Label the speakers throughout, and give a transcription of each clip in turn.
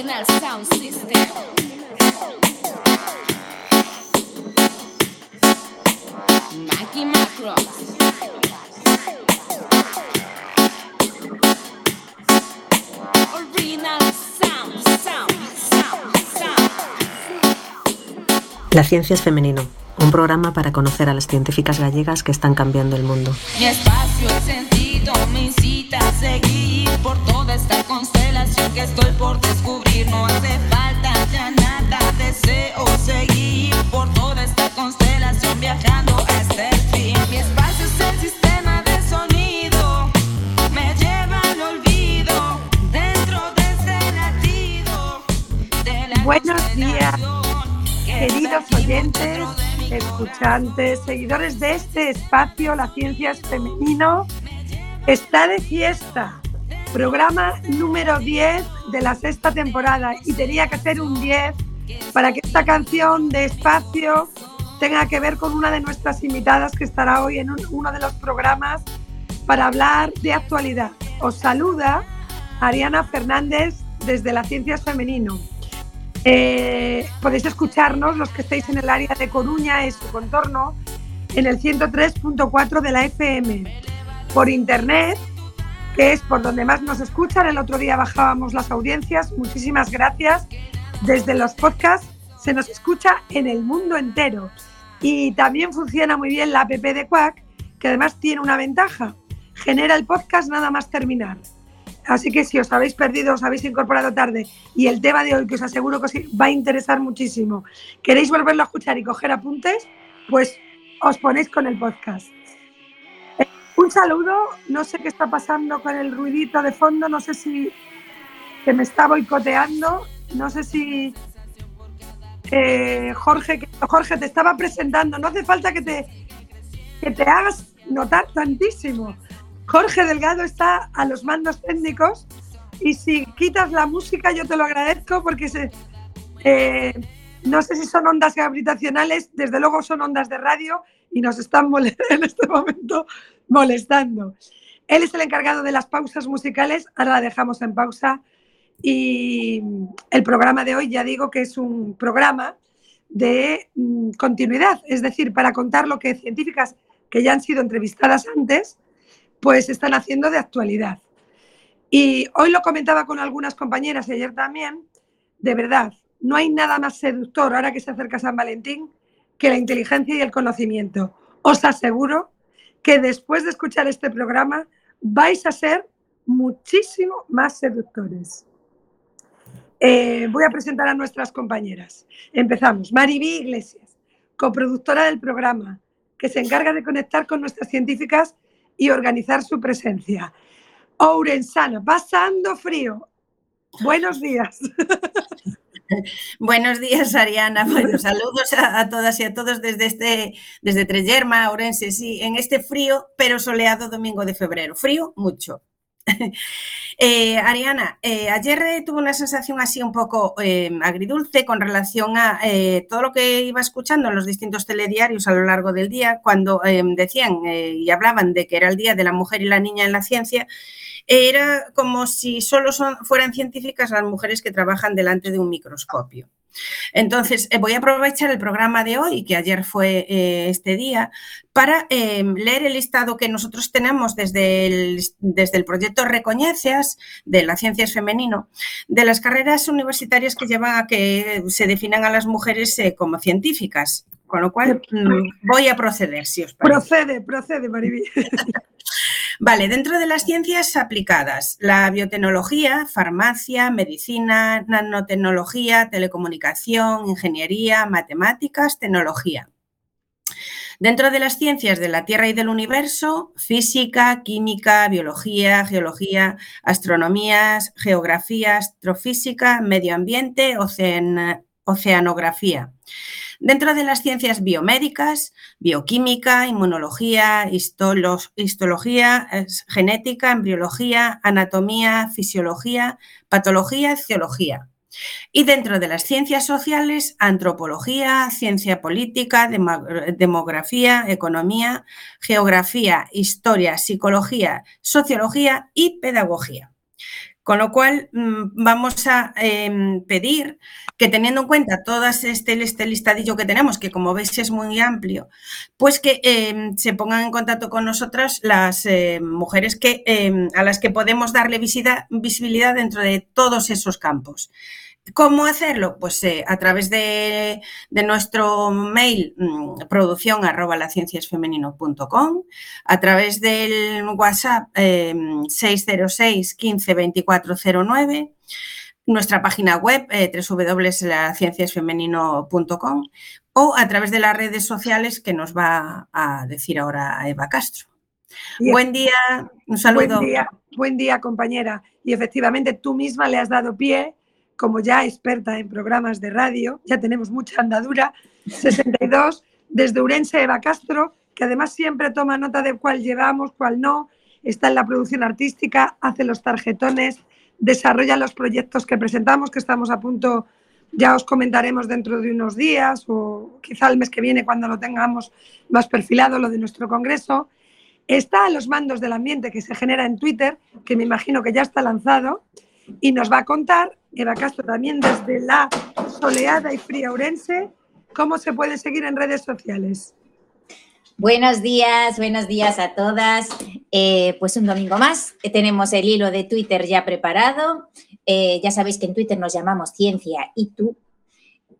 Speaker 1: Original Sound System. Mikey Sound.
Speaker 2: La ciencia es femenino, un programa para conocer a las científicas gallegas que están cambiando el mundo.
Speaker 1: Mi espacio, el sentido me incita a seguir por toda esta constelación que estoy por descubrir. No hace falta ya nada, deseo seguir por toda esta constelación viajando hasta el fin. Mi espacio es el sistema de sonido, me lleva al olvido dentro de ese latido. De la
Speaker 3: Buenos días, Queridos oyentes,
Speaker 1: de
Speaker 3: escuchantes, seguidores de este espacio, La Ciencia es Femenino, está de fiesta. Programa número 10 de la sexta temporada y tenía que ser un 10 para que esta canción de espacio tenga que ver con una de nuestras invitadas que estará hoy en un- uno de los programas para hablar de actualidad. Os saluda Ariana Fernández desde La Ciencia es Femenino. Eh, podéis escucharnos los que estéis en el área de Coruña y su contorno en el 103.4 de la FM. Por internet, que es por donde más nos escuchan. El otro día bajábamos las audiencias. Muchísimas gracias. Desde los podcasts se nos escucha en el mundo entero. Y también funciona muy bien la app de Quack, que además tiene una ventaja. Genera el podcast nada más terminar. Así que si os habéis perdido, os habéis incorporado tarde y el tema de hoy, que os aseguro que os va a interesar muchísimo, queréis volverlo a escuchar y coger apuntes, pues os ponéis con el podcast. Un saludo, no sé qué está pasando con el ruidito de fondo, no sé si que me está boicoteando, no sé si eh, Jorge, Jorge te estaba presentando, no hace falta que te, que te hagas notar tantísimo. Jorge Delgado está a los mandos técnicos y si quitas la música yo te lo agradezco porque se, eh, no sé si son ondas gravitacionales, desde luego son ondas de radio y nos están mole- en este momento molestando. Él es el encargado de las pausas musicales, ahora la dejamos en pausa y el programa de hoy ya digo que es un programa de mm, continuidad, es decir, para contar lo que científicas que ya han sido entrevistadas antes, pues están haciendo de actualidad. Y hoy lo comentaba con algunas compañeras y ayer también, de verdad, no hay nada más seductor ahora que se acerca San Valentín que la inteligencia y el conocimiento. Os aseguro que después de escuchar este programa vais a ser muchísimo más seductores. Eh, voy a presentar a nuestras compañeras. Empezamos. Maribí Iglesias, coproductora del programa, que se encarga de conectar con nuestras científicas y organizar su presencia. Ourensana, pasando frío. Buenos días.
Speaker 4: Buenos días, Ariana. Bueno, saludos a, a todas y a todos desde este, desde Trellerma, Ourense, sí, en este frío pero soleado domingo de febrero. Frío, mucho. Eh, Ariana, eh, ayer eh, tuve una sensación así un poco eh, agridulce con relación a todo lo que iba escuchando en los distintos telediarios a lo largo del día, cuando eh, decían y hablaban de que era el Día de la Mujer y la Niña en la Ciencia, era como si solo son, fueran científicas las mujeres que trabajan delante de un microscopio. Entonces, eh, voy a aprovechar el programa de hoy, que ayer fue eh, este día, para eh, leer el listado que nosotros tenemos desde el, desde el proyecto Recoñeceas de la Ciencia es Femenino, de las carreras universitarias que llevan a que se definan a las mujeres eh, como científicas. Con lo cual, mm, voy a proceder, si os parece.
Speaker 3: Procede, procede, Maribí.
Speaker 4: Vale, dentro de las ciencias aplicadas, la biotecnología, farmacia, medicina, nanotecnología, telecomunicación, ingeniería, matemáticas, tecnología. Dentro de las ciencias de la Tierra y del universo, física, química, biología, geología, astronomía, geografía, astrofísica, medio ambiente, ocean- oceanografía. Dentro de las ciencias biomédicas, bioquímica, inmunología, histolo- histología, genética, embriología, anatomía, fisiología, patología, ciología. Y dentro de las ciencias sociales, antropología, ciencia política, demo- demografía, economía, geografía, historia, psicología, sociología y pedagogía. Con lo cual, mm, vamos a em, pedir que teniendo en cuenta todo este, este, listadillo que tenemos, que como veis es muy amplio, pues que em, se pongan en contacto con nosotras las em, mujeres que, a las que podemos darle visibilidad dentro de todos esos campos. ¿Cómo hacerlo? Pues eh, a través de, nuestro mail mm, producción arroba lacienciasfemenino.com, a través del WhatsApp 606 15 2409, nuestra página web eh, www.lacienciasfemenino.com o a través de las redes sociales que nos va a decir ahora Eva Castro. Buen día, un saludo.
Speaker 3: Buen día, buen día, compañera. Y efectivamente tú misma le has dado pie como ya experta en programas de radio, ya tenemos mucha andadura, 62, desde Urense Eva Castro, que además siempre toma nota de cuál llevamos, cuál no, está en la producción artística, hace los tarjetones, desarrolla los proyectos que presentamos, que estamos a punto, ya os comentaremos dentro de unos días o quizá el mes que viene cuando lo tengamos más perfilado, lo de nuestro congreso. Está a los mandos del ambiente que se genera en Twitter, que me imagino que ya está lanzado, y nos va a contar Eva Castro también desde la soleada y fría Urense, cómo se puede seguir en redes sociales.
Speaker 5: Buenos días, buenos días a todas. Eh, pues un domingo más. tenemos el hilo de Twitter ya preparado. Eh, ya sabéis que en Twitter nos llamamos Ciencia y tú.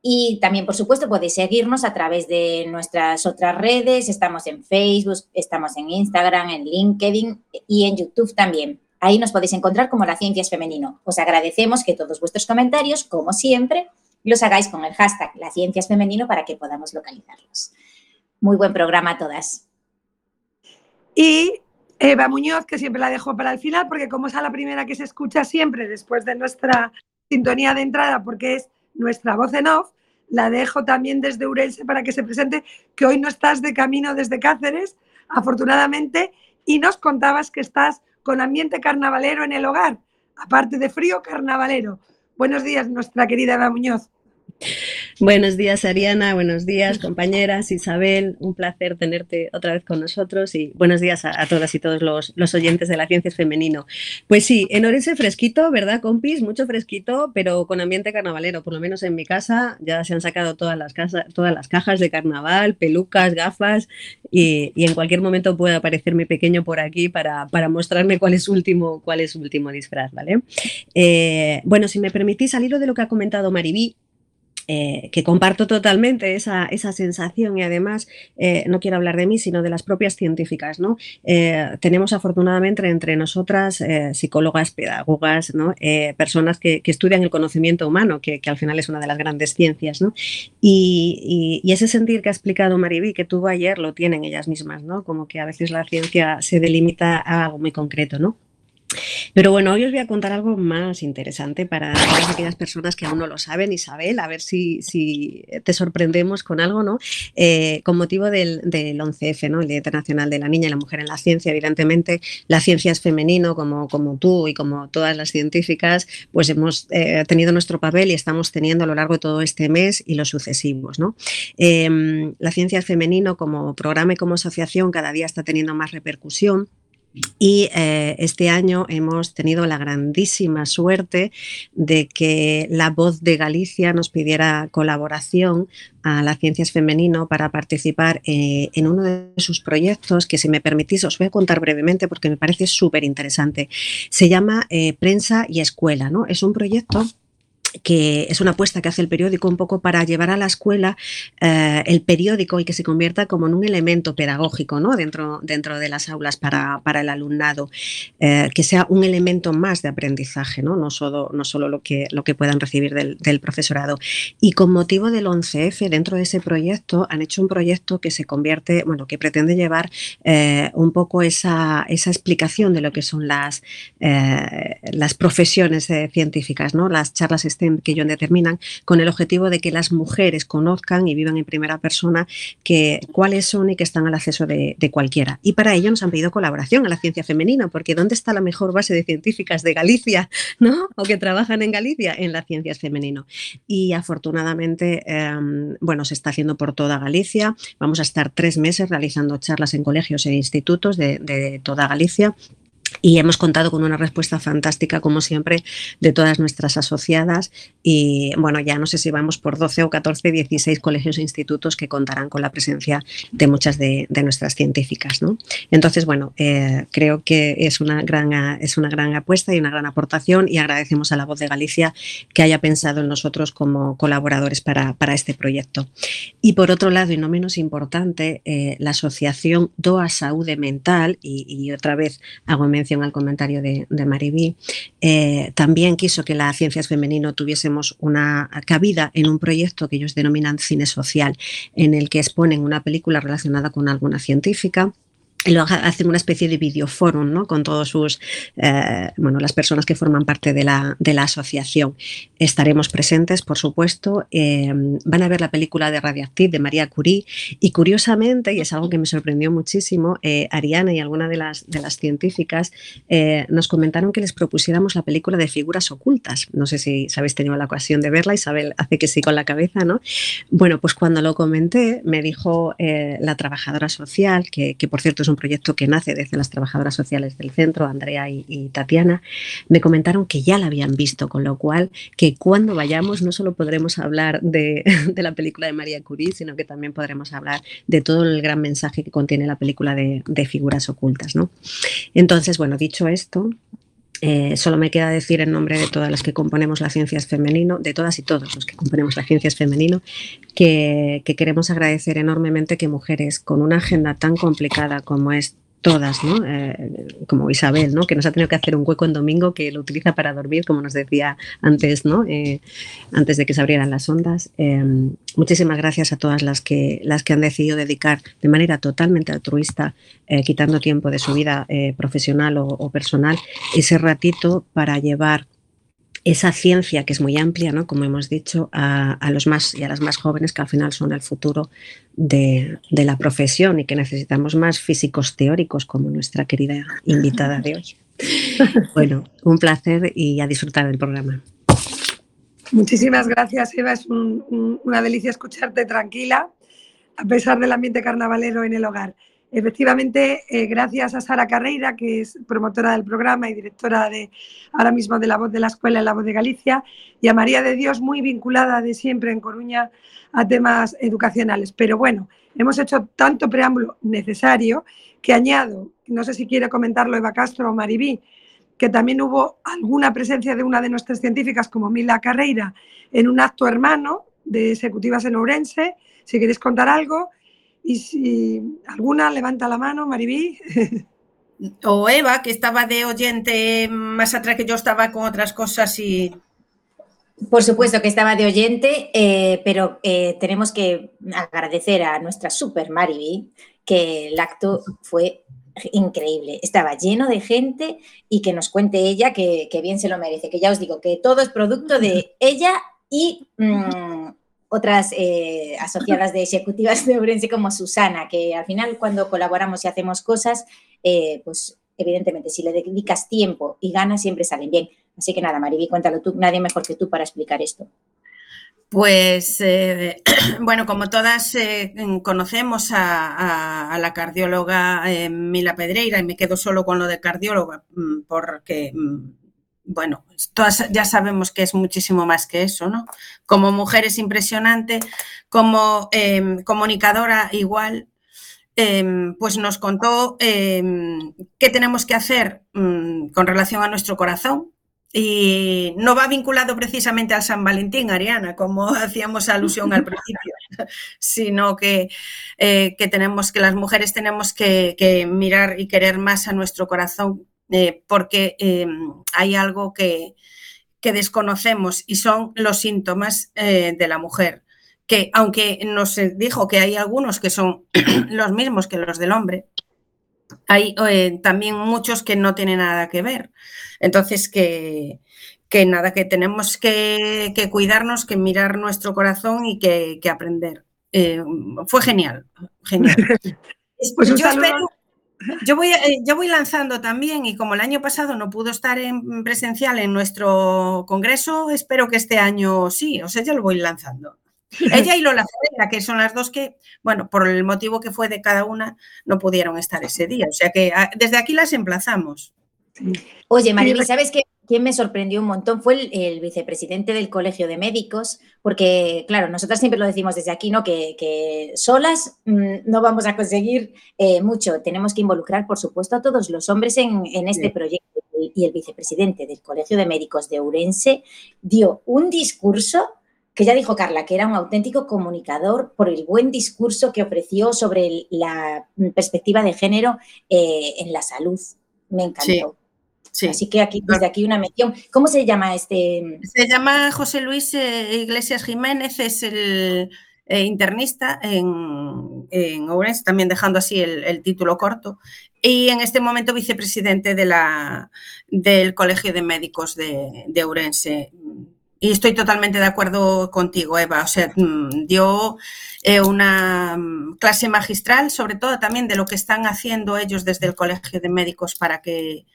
Speaker 5: Y también, por supuesto, podéis seguirnos a través de nuestras otras redes. Estamos en Facebook, estamos en Instagram, en LinkedIn y en YouTube también. Ahí nos podéis encontrar como La Ciencia es Femenino. Os agradecemos que todos vuestros comentarios, como siempre, los hagáis con el hashtag La Ciencia es Femenino para que podamos localizarlos. Muy buen programa a todas.
Speaker 3: Y Eva Muñoz, que siempre la dejo para el final, porque como es la primera que se escucha siempre después de nuestra sintonía de entrada, porque es nuestra voz en off, la dejo también desde Urense para que se presente, que hoy no estás de camino desde Cáceres, afortunadamente, y nos contabas que estás con ambiente carnavalero en el hogar, aparte de frío carnavalero. Buenos días, nuestra querida Eva Muñoz.
Speaker 2: Buenos días, Ariana. Buenos días, compañeras. Isabel, un placer tenerte otra vez con nosotros y buenos días a, todas y todos los, oyentes de la ciencia es femenino. Pues sí, en Orense fresquito, ¿verdad, compis? Mucho fresquito, pero con ambiente carnavalero. Por lo menos en mi casa ya se han sacado todas las, casas, todas las cajas de carnaval, pelucas, gafas y, en cualquier momento puede aparecer mi pequeño por aquí para, mostrarme cuál es, último, cuál es su último disfraz, ¿vale? Eh, bueno, si me permitís, al hilo de lo que ha comentado Maribí, eh, que comparto totalmente esa, sensación y además eh, no quiero hablar de mí, sino de las propias científicas. ¿no? Eh, tenemos afortunadamente entre nosotras psicólogas, pedagogas, ¿no? personas que, estudian el conocimiento humano, que, al final es una de las grandes ciencias. ¿no? Y, y, ese sentir que ha explicado Maribí, que tuvo ayer, lo tienen ellas mismas, ¿no? como que a veces la ciencia se delimita a algo muy concreto. ¿no? Pero bueno, hoy os voy a contar algo más interesante para todas aquellas personas que aún no lo saben, Isabel, a ver si, te sorprendemos con algo, ¿no? Eh, con motivo del, del 11F, ¿no? El Día Internacional de la Niña y la Mujer en la Ciencia, evidentemente la ciencia es femenino, como, como tú y como todas las científicas, pues hemos eh, tenido nuestro papel y estamos teniendo a lo largo de todo este mes y los sucesivos, ¿no? Em, la ciencia es femenino como programa y como asociación cada día está teniendo más repercusión. Y eh, este año hemos tenido la grandísima suerte de que la voz de Galicia nos pidiera colaboración a la Ciencias Femenino para participar eh, en uno de sus proyectos que si me permitís os voy a contar brevemente porque me parece súper interesante. Se llama eh, Prensa y Escuela. ¿no? Es un proyecto que es una apuesta que hace el periódico un poco para llevar a la escuela eh, el periódico y que se convierta como en un elemento pedagógico ¿no? dentro, dentro de las aulas para, el alumnado, eh, que sea un elemento más de aprendizaje, no, no, solo, no solo lo que, lo que puedan recibir del, profesorado. Y con motivo del 11F, dentro de ese proyecto, han hecho un proyecto que se convierte, bueno, que pretende llevar eh, un poco esa, esa, explicación de lo que son las, las profesiones científicas, ¿no? las charlas que ellos determinan, con el objetivo de que las mujeres conozcan y vivan en primera persona que, cuáles son y que están al acceso de, cualquiera. Y para ello nos han pedido colaboración a la ciencia femenina, porque ¿dónde está la mejor base de científicas de Galicia, ¿no? o que trabajan en Galicia? En la ciencia femenino. Y afortunadamente, em, bueno, se está haciendo por toda Galicia. Vamos a estar tres meses realizando charlas en colegios e institutos de toda Galicia y hemos contado con una respuesta fantástica, como siempre, de todas nuestras asociadas. Y bueno, ya no sé si vamos por 12 o 14, 16 colegios e institutos que contarán con la presencia de muchas de, nuestras científicas. ¿no? Entonces, bueno, eh, creo que es una, gran, es una gran apuesta y una gran aportación y agradecemos a la Voz de Galicia que haya pensado en nosotros como colaboradores para, para este proyecto. Y por otro lado, y no menos importante, eh, la asociación DOA Saúde Mental, y, y otra vez hago mención al comentario de, de Maribí, eh, también quiso que la Ciencias Femenino tuviésemos una cabida en un proyecto que ellos denominan cine social, en el que exponen una película relacionada con alguna científica lo hacen una especie de videoforum ¿no? con todos sus eh, bueno las personas que forman parte de la, de la asociación. Estaremos presentes por supuesto. Eh, van a ver la película de Radiactive de María Curie. Y curiosamente y es algo que me sorprendió muchísimo eh, Ariana y alguna de las de las científicas nos comentaron que les propusiéramos la película de figuras ocultas. No sé si habéis tenido la ocasión de verla. Isabel hace que sí con la cabeza no bueno pues cuando lo comenté me dijo la trabajadora social que, que por cierto es un proyecto que nace desde las trabajadoras sociales del centro, Andrea y, Tatiana, me comentaron que ya la habían visto, con lo cual que cuando vayamos no solo podremos hablar de, la película de María Curie, sino que también podremos hablar de todo el gran mensaje que contiene la película de, figuras ocultas. ¿no? Entonces, bueno, dicho esto, eh, solo me queda decir en nombre de todas las que componemos la Ciencias Femenino, de todas y todos los que componemos la Ciencias Femenino, que, que queremos agradecer enormemente que mujeres con una agenda tan complicada como es todas, ¿no? Eh, como Isabel, ¿no? que nos ha tenido que hacer un hueco en domingo que lo utiliza para dormir, como nos decía antes, ¿no? Eh, antes de que se abrieran las ondas. Eh, muchísimas gracias a todas las que, las que han decidido dedicar de manera totalmente altruista, quitando tiempo de su vida profesional o, o personal, ese ratito para llevar esa ciencia que es muy amplia, ¿no? como hemos dicho, a, los más y a las más jóvenes que al final son el futuro de, la profesión y que necesitamos más físicos teóricos como nuestra querida invitada de hoy. Bueno, un placer y a disfrutar del programa.
Speaker 3: Muchísimas gracias, Eva. Es una delicia escucharte tranquila, a pesar del ambiente carnavalero en el hogar. Efectivamente, eh, gracias a Sara Carreira, que es promotora del programa y directora de ahora mismo de La Voz de la Escuela en La Voz de Galicia, y a María de Dios, muy vinculada de siempre en Coruña a temas educacionales. Pero bueno, hemos hecho tanto preámbulo necesario que añado, no sé si quiere comentarlo Eva Castro o Maribí, que también hubo alguna presencia de una de nuestras científicas como Mila Carreira en un acto hermano de Ejecutivas en Ourense, si queréis contar algo y si alguna levanta la mano, Maribí.
Speaker 4: O Eva, que estaba de oyente más atrás que yo estaba con otras cosas y...
Speaker 5: Por supuesto que estaba de oyente, eh, pero eh, tenemos que agradecer a nuestra super Maribí que el acto fue increíble. Estaba lleno de gente y que nos cuente ella que, bien se lo merece. Que ya os digo que todo es producto de ella y mm, otras eh, asociadas de ejecutivas de Ourense como Susana, que al final cuando colaboramos y hacemos cosas, eh, pues evidentemente si le dedicas tiempo y ganas siempre salen bien. Así que nada, Mariby, cuéntalo tú, nadie mejor que tú para explicar esto.
Speaker 4: Pues eh, bueno, como todas conocemos a, a, la cardióloga Mila Pedreira y me quedo solo con lo de cardióloga mm, porque mm, bueno, todas ya sabemos que es muchísimo más que eso, ¿no? Como mujer es impresionante, como em, comunicadora igual, em, pues nos contó em, qué tenemos que hacer mm, con relación a nuestro corazón. Y no va vinculado precisamente al San Valentín, Ariana, como hacíamos alusión al principio, sino que, eh, que, tenemos que las mujeres tenemos que, que mirar y querer más a nuestro corazón eh, porque eh, hay algo que, desconocemos y son los síntomas eh, de la mujer, que aunque nos dijo que hay algunos que son los mismos que los del hombre, hay también muchos que no tienen nada que ver. Entonces, que, nada, que tenemos que, cuidarnos, que mirar nuestro corazón y que, aprender. fue genial, genial. Pues yo espero, yo voy, eh, yo voy lanzando también y como el año pasado no pudo estar en presencial en nuestro congreso, espero que este año sí, o sea, ya lo voy lanzando. Ella y Lola Ferreira, que son las dos que, bueno, por el motivo que fue de cada una, no pudieron estar ese día. O sea que ah, desde aquí las emplazamos.
Speaker 5: Oye, Maribel, ¿sabes qué? Quién me sorprendió un montón fue el, vicepresidente del Colegio de Médicos, porque, claro, nosotras siempre lo decimos desde aquí, ¿no? Que, solas mm, no vamos a conseguir eh, mucho. Tenemos que involucrar, por supuesto, a todos los hombres en, este proyecto. Y el vicepresidente del Colegio de Médicos de Ourense dio un discurso que ya dijo Carla, que era un auténtico comunicador por el buen discurso que ofreció sobre la perspectiva de género eh, en la salud. Me encantó. Así que aquí, desde aquí una mención. ¿Cómo se llama este?
Speaker 4: Se llama José Luis eh, Iglesias Jiménez, es el eh, internista en, en Ourense, también dejando así el, título corto, y en este momento vicepresidente de la, del Colegio de Médicos de, de Ourense. Y estoy totalmente de acuerdo contigo, Eva. O sea, mm, dio eh, una mm, clase magistral, sobre todo también de lo que están haciendo ellos desde el Colegio de Médicos para que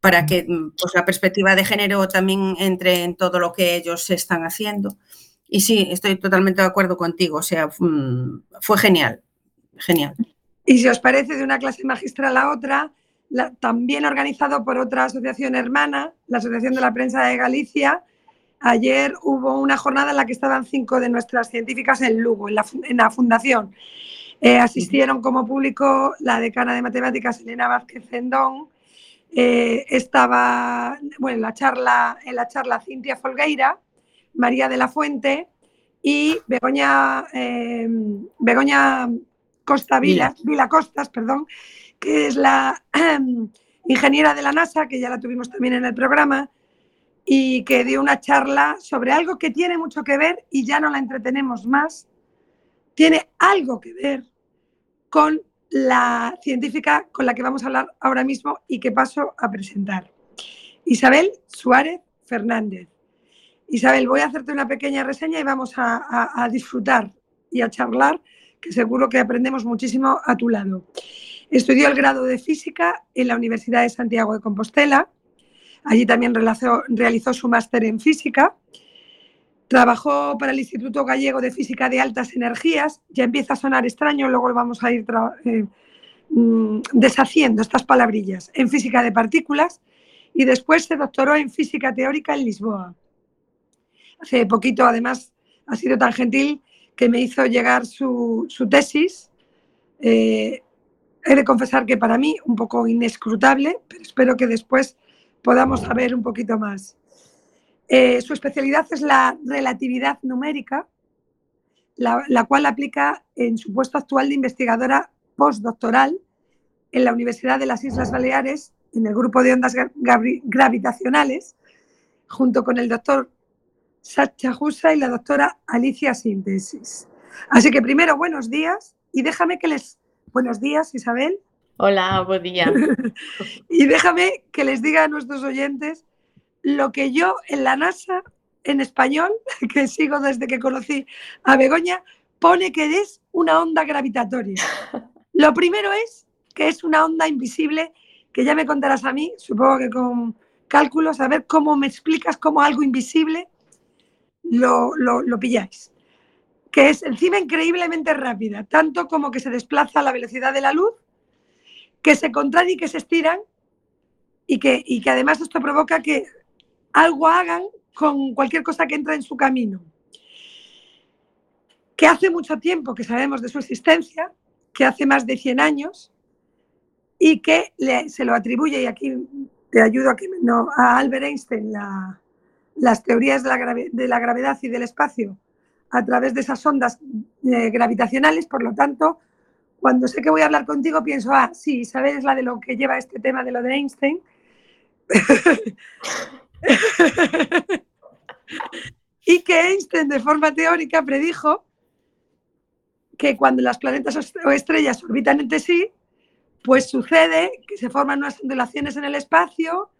Speaker 4: para que mm, pues, la perspectiva de género también entre en todo lo que ellos están haciendo. Y sí, estoy totalmente de acuerdo contigo, o sea, mm, fue genial, genial.
Speaker 3: Y si os parece de una clase magistral a otra, también organizado por otra asociación hermana, la Asociación de la Prensa de Galicia, ayer hubo una jornada en la que estaban cinco de nuestras científicas en Lugo, en la, fundación. Eh, asistieron como público la decana de matemáticas Elena Vázquez Zendón, eh, estaba bueno, en, la charla, en la charla Cintia Folgueira, María de la Fuente y Begoña, eh, Begoña Costa Vila, Vila Costas, perdón, que es la ingeniera de la NASA, que ya la tuvimos también en el programa, y que dio una charla sobre algo que tiene mucho que ver, y ya no la entretenemos más, tiene algo que ver con la científica con la que vamos a hablar ahora mismo y que paso a presentar. Isabel Suárez Fernández. Isabel, voy a hacerte una pequeña reseña y vamos a, disfrutar y a charlar, que seguro que aprendemos muchísimo a tu lado. Estudió el grado de física en la Universidad de Santiago de Compostela. Allí también realizó, su máster en física Trabajó para el Instituto Gallego de Física de Altas Energías. Ya empieza a sonar extraño, luego lo vamos a ir eh, mm, deshaciendo estas palabrillas. En física de partículas y después se doctoró en física teórica en Lisboa. Hace poquito, además, ha sido tan gentil que me hizo llegar su, tesis. Eh, he de confesar que para mí un poco inescrutable, pero espero que después podamos saber un poquito más. Eh, su especialidad es la relatividad numérica, la, cual aplica en su puesto actual de investigadora postdoctoral en la Universidad de las Islas Baleares, en el grupo de ondas gravitacionales, junto con el doctor Sacha Husa y la doctora Alicia Síntesis. Así que primero, buenos días y déjame que les... Buenos días, Isabel.
Speaker 6: Hola, buen día.
Speaker 3: y déjame que les diga a nuestros oyentes lo que yo en la NASA, en español, que sigo desde que conocí a Begoña, pone que es una onda gravitatoria. Lo primero es que es una onda invisible, que ya me contarás a mí, supongo que con cálculos, a ver cómo me explicas cómo algo invisible lo, lo pilláis. Que es encima increíblemente rápida, tanto como que se desplaza a la velocidad de la luz, que se contrae y que se estiran, y que, y que además esto provoca que algo hagan con cualquier cosa que entra en su camino. Que hace mucho tiempo que sabemos de su existencia, que hace más de 100 años, y que se lo atribuye, y aquí te ayudo a, que, no, a Albert Einstein, las teorías de la, gravedad y del espacio a través de esas ondas eh, gravitacionales, por lo tanto, cuando sé que voy a hablar contigo, pienso, ah, sí, sabes la de lo que lleva este tema de lo de Einstein. y que Einstein de forma teórica predijo que cuando las planetas o estrellas orbitan entre sí, pues sucede que se forman unas ondulaciones en el espacio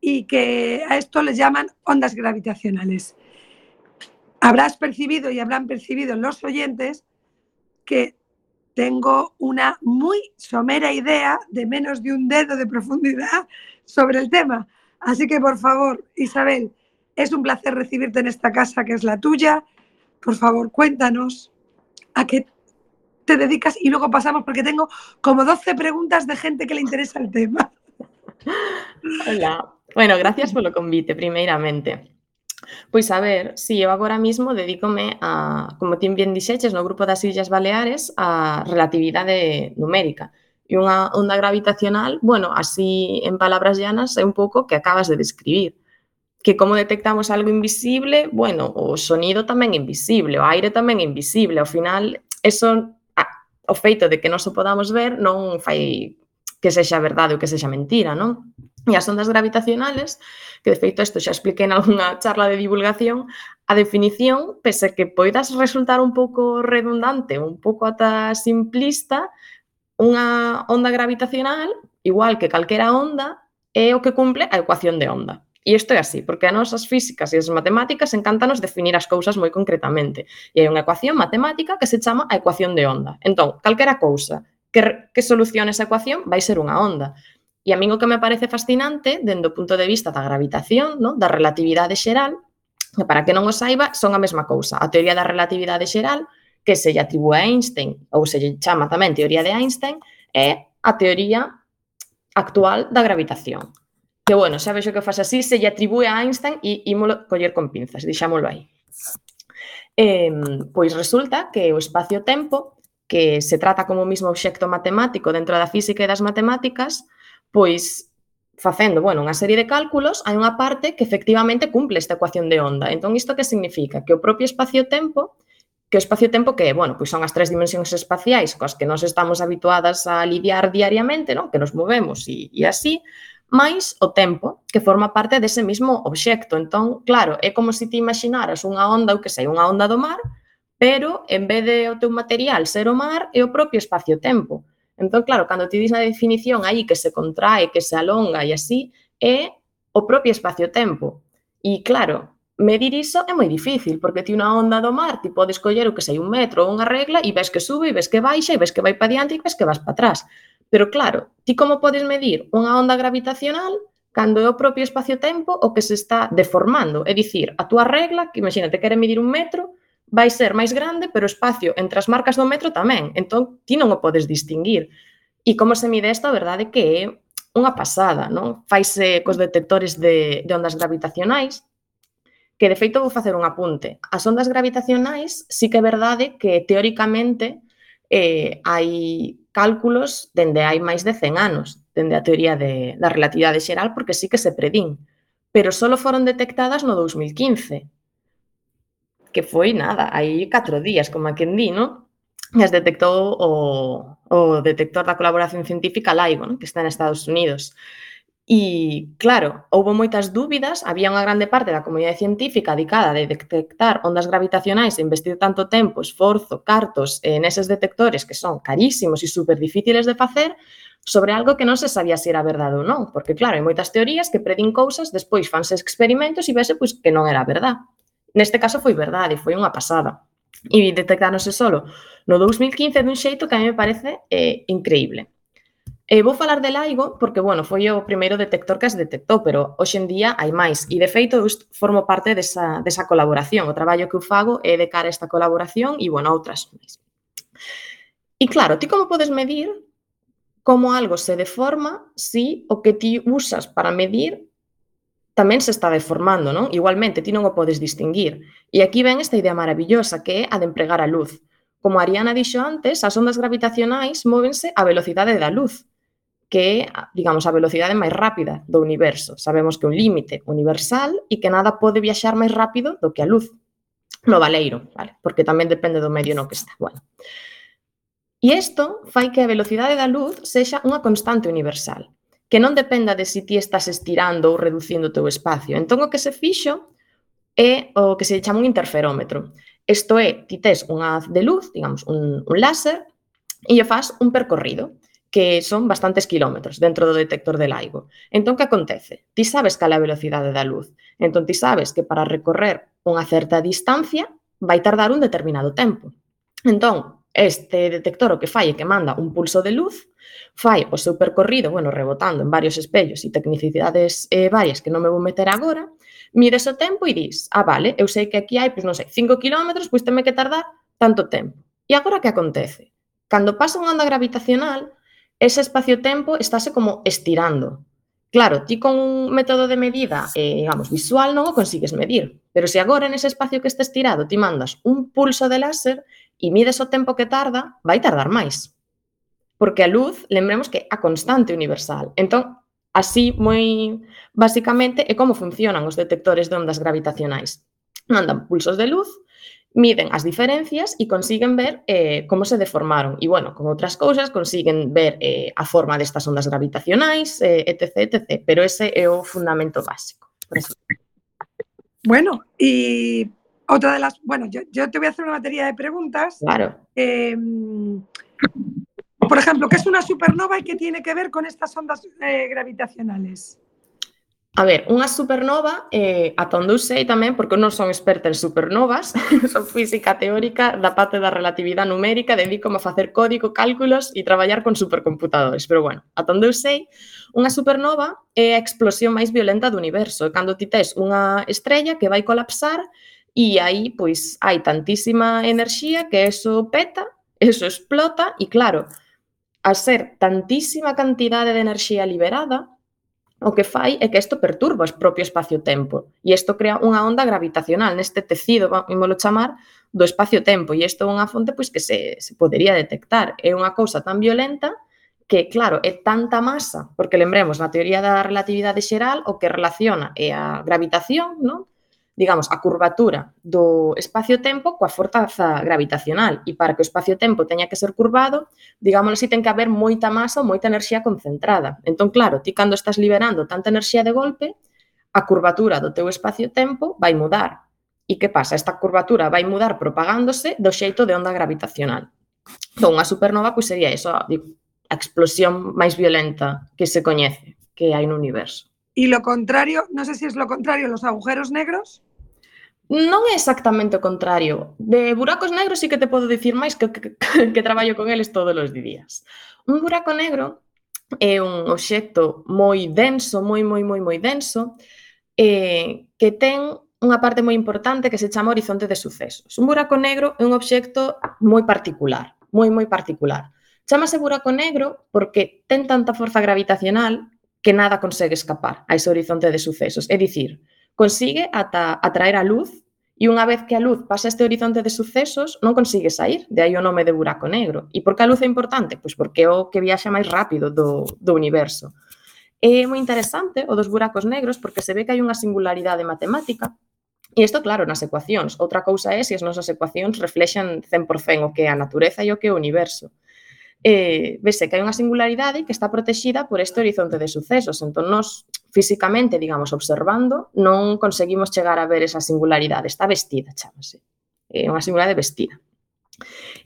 Speaker 3: y que a esto les llaman ondas gravitacionales. Habrás percibido y habrán percibido los oyentes que tengo una muy somera idea de menos de un dedo de profundidad sobre el tema. Así que, por favor, Isabel, es un placer recibirte en esta casa que es la tuya. Por favor, cuéntanos a qué te dedicas y luego pasamos porque tengo como 12 preguntas de gente que le interesa el tema.
Speaker 6: Hola. Bueno, gracias polo convite, primeiramente. Pois a ver, si eu agora mismo dedícome a, como ti bien dixeches, no grupo das Illas Baleares, a relatividade numérica. e unha onda gravitacional, bueno, así en palabras llanas é un pouco que acabas de describir. Que como detectamos algo invisible, bueno, o sonido tamén é invisible, o aire tamén é invisible, ao final eso o feito de que non se podamos ver non fai que sexa verdade ou que sexa mentira, non? E as ondas gravitacionales, que de feito isto xa expliquei en algunha charla de divulgación, a definición, pese que poidas resultar un pouco redundante, un pouco ata simplista, unha onda gravitacional, igual que calquera onda, é o que cumple a ecuación de onda. E isto é así, porque a nosas físicas e as matemáticas encantanos definir as cousas moi concretamente. E hai unha ecuación matemática que se chama a ecuación de onda. Entón, calquera cousa que, que solucione esa ecuación vai ser unha onda. E a min o que me parece fascinante, dendo o punto de vista da gravitación, no? da relatividade xeral, que para que non o saiba, son a mesma cousa. A teoría da relatividade xeral que se lle atribúe a Einstein, ou se lle chama tamén teoría de Einstein, é a teoría actual da gravitación. Que, bueno, xa vexo que faz así, se lle atribúe a Einstein e ímolo coller con pinzas, deixámolo aí. Eh, pois resulta que o espacio-tempo, que se trata como o mismo obxecto matemático dentro da física e das matemáticas, pois facendo, bueno, unha serie de cálculos, hai unha parte que efectivamente cumple esta ecuación de onda. Entón, isto que significa? Que o propio espacio-tempo que o espacio-tempo que, bueno, pois son as tres dimensións espaciais coas que nós estamos habituadas a lidiar diariamente, non? que nos movemos e, e así, máis o tempo que forma parte dese mesmo obxecto. Entón, claro, é como se ti imaginaras unha onda, ou que sei, unha onda do mar, pero en vez de o teu material ser o mar, é o propio espacio-tempo. Entón, claro, cando ti dis na definición aí que se contrae, que se alonga e así, é o propio espacio-tempo. E claro, medir iso é moi difícil, porque ti unha onda do mar, ti podes coller o que sei un metro ou unha regla e ves que sube, e ves que baixa, e ves que vai para diante e ves que vas para atrás. Pero claro, ti como podes medir unha onda gravitacional cando é o propio espacio-tempo o que se está deformando? É dicir, a túa regla, que imagínate que era medir un metro, vai ser máis grande, pero o espacio entre as marcas do metro tamén. Entón, ti non o podes distinguir. E como se mide isto, a verdade que é unha pasada, non? Faise cos detectores de, de ondas gravitacionais, que de feito vou facer un apunte. As ondas gravitacionais sí que é verdade que teóricamente eh, hai cálculos dende hai máis de 100 anos, dende a teoría de, da relatividade xeral, porque sí que se predín. Pero solo foron detectadas no 2015, que foi nada, hai 4 días, como a quen di, non? E as detectou o, o detector da colaboración científica LIGO, non? que está en Estados Unidos. E, claro, houbo moitas dúbidas, había unha grande parte da comunidade científica dedicada de detectar ondas gravitacionais e investir tanto tempo, esforzo, cartos eh, en eses detectores que son carísimos e super difíciles de facer sobre algo que non se sabía se era verdade ou non, porque claro, hai moitas teorías que predín cousas, despois fanse experimentos e vese pois que non era verdade. Neste caso foi verdade, foi unha pasada. E detectáronse solo no 2015 dun xeito que a mí me parece eh, increíble. E vou falar de Laigo porque, bueno, foi o primeiro detector que as detectou, pero hoxe en día hai máis. E, de feito, eu formo parte desa, desa colaboración. O traballo que eu fago é de cara a esta colaboración e, bueno, outras máis. E, claro, ti como podes medir como algo se deforma si o que ti usas para medir tamén se está deformando, non? Igualmente, ti non o podes distinguir. E aquí ven esta idea maravillosa que é a de empregar a luz. Como Ariana dixo antes, as ondas gravitacionais móvense a velocidade da luz que é, digamos, a velocidade máis rápida do universo. Sabemos que un límite universal e que nada pode viaxar máis rápido do que a luz no valeiro, vale? porque tamén depende do medio no que está. Bueno. E isto fai que a velocidade da luz sexa unha constante universal, que non dependa de se si ti estás estirando ou reducindo o teu espacio. Entón, o que se fixo é o que se chama un interferómetro. Isto é, ti tes unha haz de luz, digamos, un, un láser, e lle faz un percorrido que son bastantes kilómetros dentro do detector de LIGO. Entón, que acontece? Ti sabes cal é a velocidade da luz. Entón, ti sabes que para recorrer unha certa distancia vai tardar un determinado tempo. Entón, este detector o que fai é que manda un pulso de luz, fai o seu percorrido, bueno, rebotando en varios espellos e tecnicidades eh, varias que non me vou meter agora, mires o tempo e dis, ah, vale, eu sei que aquí hai, pois non sei, 5 km, pois teme que tardar tanto tempo. E agora que acontece? Cando pasa unha onda gravitacional, ese espacio-tempo estáse como estirando. Claro, ti con un método de medida, eh, digamos, visual non o consigues medir, pero se agora nese espacio que estes tirado ti mandas un pulso de láser e mides o tempo que tarda, vai tardar máis. Porque a luz, lembremos que é a constante universal. Entón, así, moi basicamente, é como funcionan os detectores de ondas gravitacionais. Mandan pulsos de luz miden as diferencias e consiguen ver eh, como se deformaron. E, bueno, con outras cousas, consiguen ver eh, a forma destas ondas gravitacionais, eh, etc, etc. Pero ese é o fundamento básico. Por eso.
Speaker 3: Bueno, y otra de las... Bueno, yo, yo, te voy a hacer una batería de preguntas.
Speaker 6: Claro.
Speaker 3: Eh, por ejemplo, ¿qué es una supernova y qué tiene que ver con estas ondas eh, gravitacionales?
Speaker 6: A ver, unha supernova eh, ata onde eu sei tamén, porque non son experta en supernovas, son física teórica da parte da relatividade numérica, dedico-me a facer código, cálculos e traballar con supercomputadores. Pero bueno, ata onde eu sei, unha supernova é a explosión máis violenta do universo. Cando ti tes unha estrella que vai colapsar e aí pois hai tantísima enerxía que eso peta, eso explota e claro, a ser tantísima cantidade de enerxía liberada, o que fai é que isto perturba o propio espacio-tempo e isto crea unha onda gravitacional neste tecido, vamos chamar, do espacio-tempo e isto é unha fonte pois que se, se podería detectar. É unha cousa tan violenta que, claro, é tanta masa, porque lembremos, na teoría da relatividade xeral, o que relaciona é a gravitación, non? digamos, a curvatura do espacio-tempo coa forza gravitacional. E para que o espacio-tempo teña que ser curvado, digamos, así, ten que haber moita masa ou moita enerxía concentrada. Entón, claro, ti cando estás liberando tanta enerxía de golpe, a curvatura do teu espacio-tempo vai mudar. E que pasa? Esta curvatura vai mudar propagándose do xeito de onda gravitacional. Entón, unha supernova pois, sería iso, a explosión máis violenta que se coñece que hai no universo.
Speaker 3: Y lo contrario, no sé si es lo contrario, los agujeros negros.
Speaker 6: Non é exactamente o contrario. De buracos negros sí que te podo dicir máis que, que, que traballo con eles todos os días. Un buraco negro é un obxecto moi denso, moi, moi, moi, moi denso, eh, que ten unha parte moi importante que se chama horizonte de sucesos. Un buraco negro é un obxecto moi particular, moi, moi particular. Chámase buraco negro porque ten tanta forza gravitacional que nada consegue escapar a ese horizonte de sucesos. É dicir, consigue ata atraer a luz e unha vez que a luz pasa este horizonte de sucesos, non consigue sair, de aí o nome de buraco negro. E por que a luz é importante? Pois porque é o que viaxa máis rápido do, do universo. É moi interesante o dos buracos negros porque se ve que hai unha singularidade matemática E isto, claro, nas ecuacións. Outra cousa é se as nosas ecuacións reflexan 100% o que é a natureza e o que é o universo eh, vese que hai unha singularidade que está protexida por este horizonte de sucesos. Entón, nós físicamente, digamos, observando, non conseguimos chegar a ver esa singularidade. Está vestida, chamase. É unha singularidade vestida.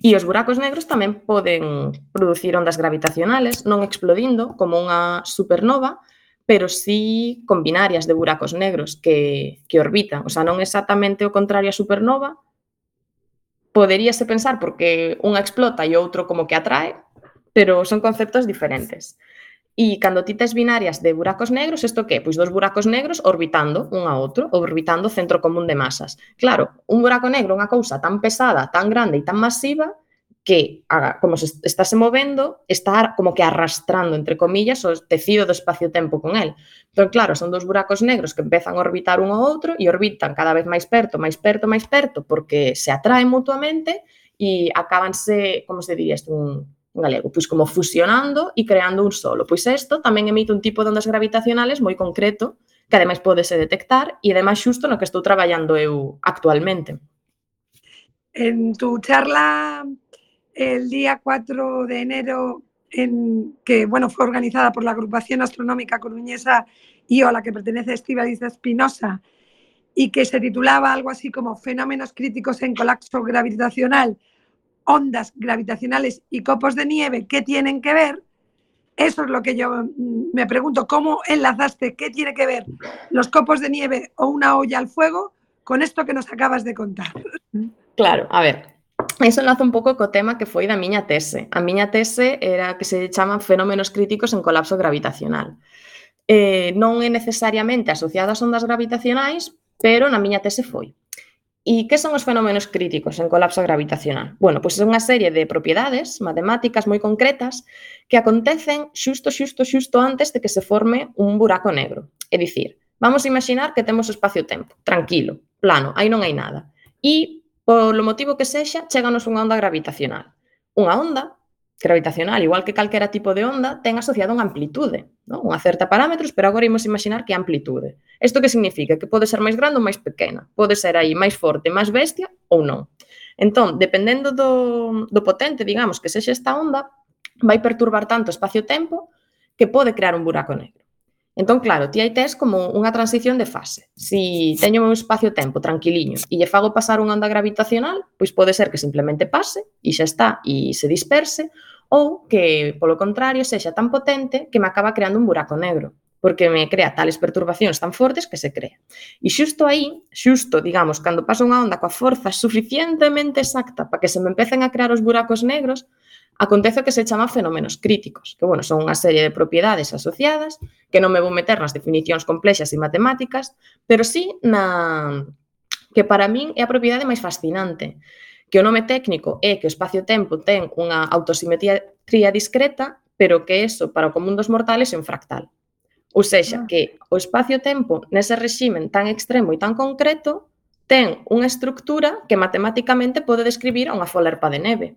Speaker 6: E os buracos negros tamén poden producir ondas gravitacionales non explodindo como unha supernova, pero sí con binarias de buracos negros que, que orbitan. O sea, non exactamente o contrario a supernova, poderíase pensar porque unha explota e outro como que atrae, pero son conceptos diferentes. E cando ti tes binarias de buracos negros, isto que? Pois dos buracos negros orbitando un a outro, orbitando o centro común de masas. Claro, un buraco negro é unha cousa tan pesada, tan grande e tan masiva que como se está se movendo, está como que arrastrando, entre comillas, o tecido do espacio-tempo con el. Entón, claro, son dos buracos negros que empezan a orbitar un ao outro e orbitan cada vez máis perto, máis perto, máis perto, porque se atraen mutuamente e acabanse, como se diría isto, un, galego, como fusionando e creando un solo. Pois isto tamén emite un tipo de ondas gravitacionales moi concreto que ademais podese detectar e ademais xusto no que estou traballando eu actualmente.
Speaker 3: En tu charla el día 4 de enero, en, que bueno, fue organizada por la agrupación astronómica coruñesa IO, a la que pertenece Estíbaliz Espinosa, y que se titulaba algo así como Fenómenos críticos en colapso gravitacional ondas gravitacionales y copos de nieve, ¿qué tienen que ver? Eso es lo que yo mm, me pregunto, ¿cómo enlazaste qué tiene que ver los copos de nieve o una olla al fuego con esto que nos acabas de contar?
Speaker 6: Claro, a ver, Eso enlaza un pouco co tema que foi da miña tese. A miña tese era que se chaman fenómenos críticos en colapso gravitacional. Eh, non necesariamente asociado ás ondas gravitacionais, pero na miña tese foi. E que son os fenómenos críticos en colapso gravitacional? Bueno, pois é unha serie de propiedades matemáticas moi concretas que acontecen xusto, xusto, xusto antes de que se forme un buraco negro. É dicir, vamos a imaginar que temos espacio-tempo, tranquilo, plano, aí non hai nada. E, polo motivo que sexa, cheganos unha onda gravitacional. Unha onda gravitacional, igual que calquera tipo de onda, ten asociado unha amplitude, non? unha certa parámetros, pero agora imos imaginar que amplitude. Isto que significa? Que pode ser máis grande ou máis pequena, pode ser aí máis forte, máis bestia ou non. Entón, dependendo do, do potente, digamos, que sexa esta onda, vai perturbar tanto espacio-tempo que pode crear un buraco negro. Entón, claro, ti aí tes como unha transición de fase. Si teño un espacio-tempo tranquiliño e lle fago pasar unha onda gravitacional, pois pode ser que simplemente pase e xa está e se disperse, ou que, polo contrario, sexa tan potente que me acaba creando un buraco negro porque me crea tales perturbacións tan fortes que se crea. E xusto aí, xusto, digamos, cando pasa unha onda coa forza suficientemente exacta para que se me empecen a crear os buracos negros, acontece o que se chama fenómenos críticos, que bueno, son unha serie de propiedades asociadas, que non me vou meter nas definicións complexas e matemáticas, pero sí na que para min é a propiedade máis fascinante, que o nome técnico é que o espacio-tempo ten unha autosimetría discreta, pero que eso para o común dos mortales é un fractal. Ou seja, ah. que o espacio-tempo nese reximen tan extremo e tan concreto ten unha estructura que matemáticamente pode describir a unha folerpa de neve.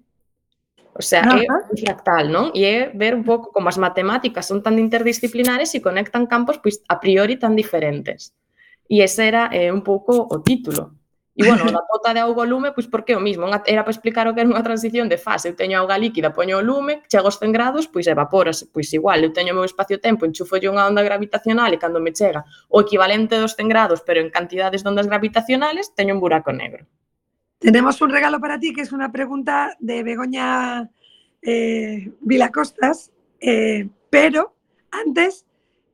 Speaker 6: O sea, Ajá. é un fractal, non? E é ver un pouco como as matemáticas son tan interdisciplinares e conectan campos pois a priori tan diferentes. E ese era eh, un pouco o título. E, bueno, da pota de auga lume, pois por que o mismo, era para explicar o que era unha transición de fase. Eu teño auga líquida, poño o lume, chego aos 100 grados, pois evaporase. Pois igual, eu teño o meu espacio-tempo, enchufolle unha onda gravitacional e cando me chega o equivalente dos 100 grados, pero en cantidades de ondas gravitacionales, teño un buraco negro.
Speaker 3: Tenemos un regalo para ti, que es una pregunta de Begoña eh, Vilacostas, eh, pero antes,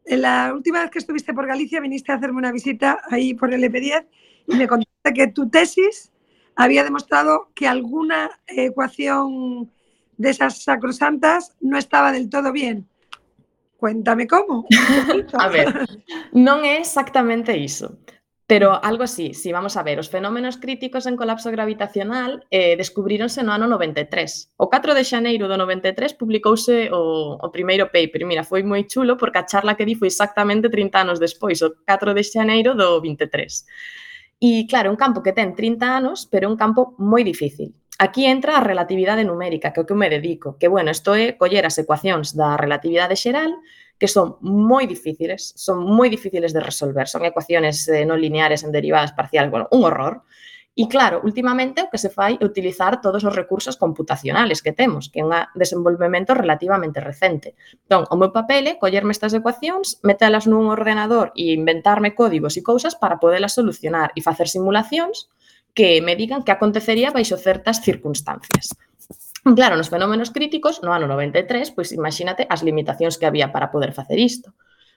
Speaker 3: en la última vez que estuviste por Galicia, viniste a hacerme una visita ahí por el EP10 y me contaste que tu tesis había demostrado que alguna ecuación de esas sacrosantas no estaba del todo bien. Cuéntame como.
Speaker 6: a ver, non é exactamente iso. Pero algo así, sí, vamos a ver, os fenómenos críticos en colapso gravitacional eh, descubríronse no ano 93. O 4 de xaneiro do 93 publicouse o, o primeiro paper. Mira, foi moi chulo porque a charla que di foi exactamente 30 anos despois, o 4 de xaneiro do 23. E claro, un campo que ten 30 anos, pero un campo moi difícil. Aquí entra a relatividade numérica, que é o que me dedico, que, bueno, isto é coller as ecuacións da relatividade xeral que son moi difíciles, son moi difíciles de resolver, son ecuaciones eh, non lineares en derivadas parciales, bueno, un horror. E claro, últimamente o que se fai é utilizar todos os recursos computacionales que temos, que é un desenvolvemento relativamente recente. Entón, o meu papel é collerme estas ecuacións, metelas nun ordenador e inventarme códigos e cousas para poderlas solucionar e facer simulacións que me digan que acontecería baixo certas circunstancias. Claro, nos fenómenos críticos, no ano 93, pois imagínate as limitacións que había para poder facer isto.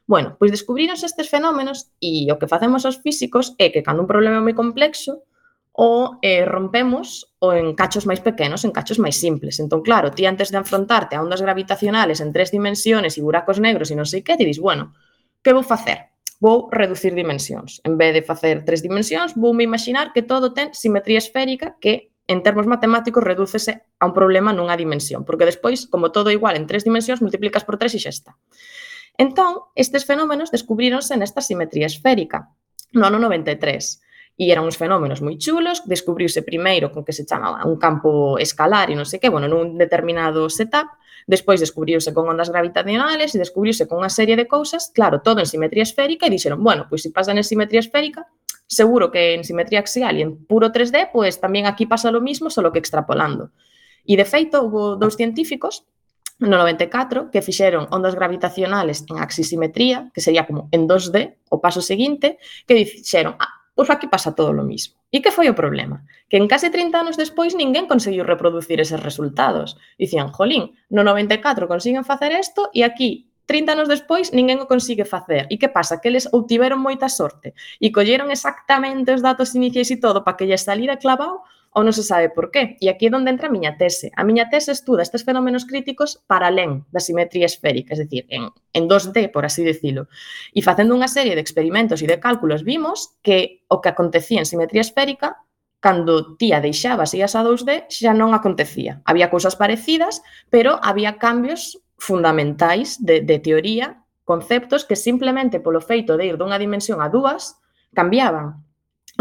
Speaker 6: Bueno, pois descubrimos estes fenómenos e o que facemos os físicos é que cando un problema é moi complexo, o eh, rompemos o en cachos máis pequenos, en cachos máis simples. Entón, claro, ti antes de enfrontarte a ondas gravitacionales en tres dimensiones e buracos negros e non sei que, ti dis, bueno, que vou facer? Vou reducir dimensións. En vez de facer tres dimensións, vou me imaginar que todo ten simetría esférica que en termos matemáticos redúcese a un problema nunha dimensión, porque despois, como todo igual en tres dimensións, multiplicas por tres e xa está. Entón, estes fenómenos descubríronse nesta simetría esférica, no ano 93. E eran uns fenómenos moi chulos, descubriuse primeiro con que se chamaba un campo escalar e non sei que, bueno, nun determinado setup, despois descubriuse con ondas gravitacionales e descubriuse con unha serie de cousas, claro, todo en simetría esférica, e dixeron, bueno, pois se pasa en simetría esférica, seguro que en simetría axial e en puro 3D, pois tamén aquí pasa lo mismo, solo que extrapolando. E de feito, houve dous científicos no 94 que fixeron ondas gravitacionales en axisimetría, que sería como en 2D, o paso seguinte, que dixeron, ah, pois aquí pasa todo lo mismo. E que foi o problema? Que en case 30 anos despois ninguén conseguiu reproducir eses resultados. Dicían, jolín, no 94 consiguen facer isto e aquí 30 anos despois ninguén o consigue facer. E que pasa? Que eles ou tiveron moita sorte e colleron exactamente os datos iniciais e todo para que lle salira clavado ou non se sabe por qué. E aquí é onde entra a miña tese. A miña tese estuda estes fenómenos críticos para alén da simetría esférica, é dicir, en, en 2D, por así decirlo. E facendo unha serie de experimentos e de cálculos vimos que o que acontecía en simetría esférica cando ti a deixabas e as a 2D xa non acontecía. Había cousas parecidas, pero había cambios fundamentais de, de teoría, conceptos que simplemente polo feito de ir dunha dimensión a dúas cambiaban.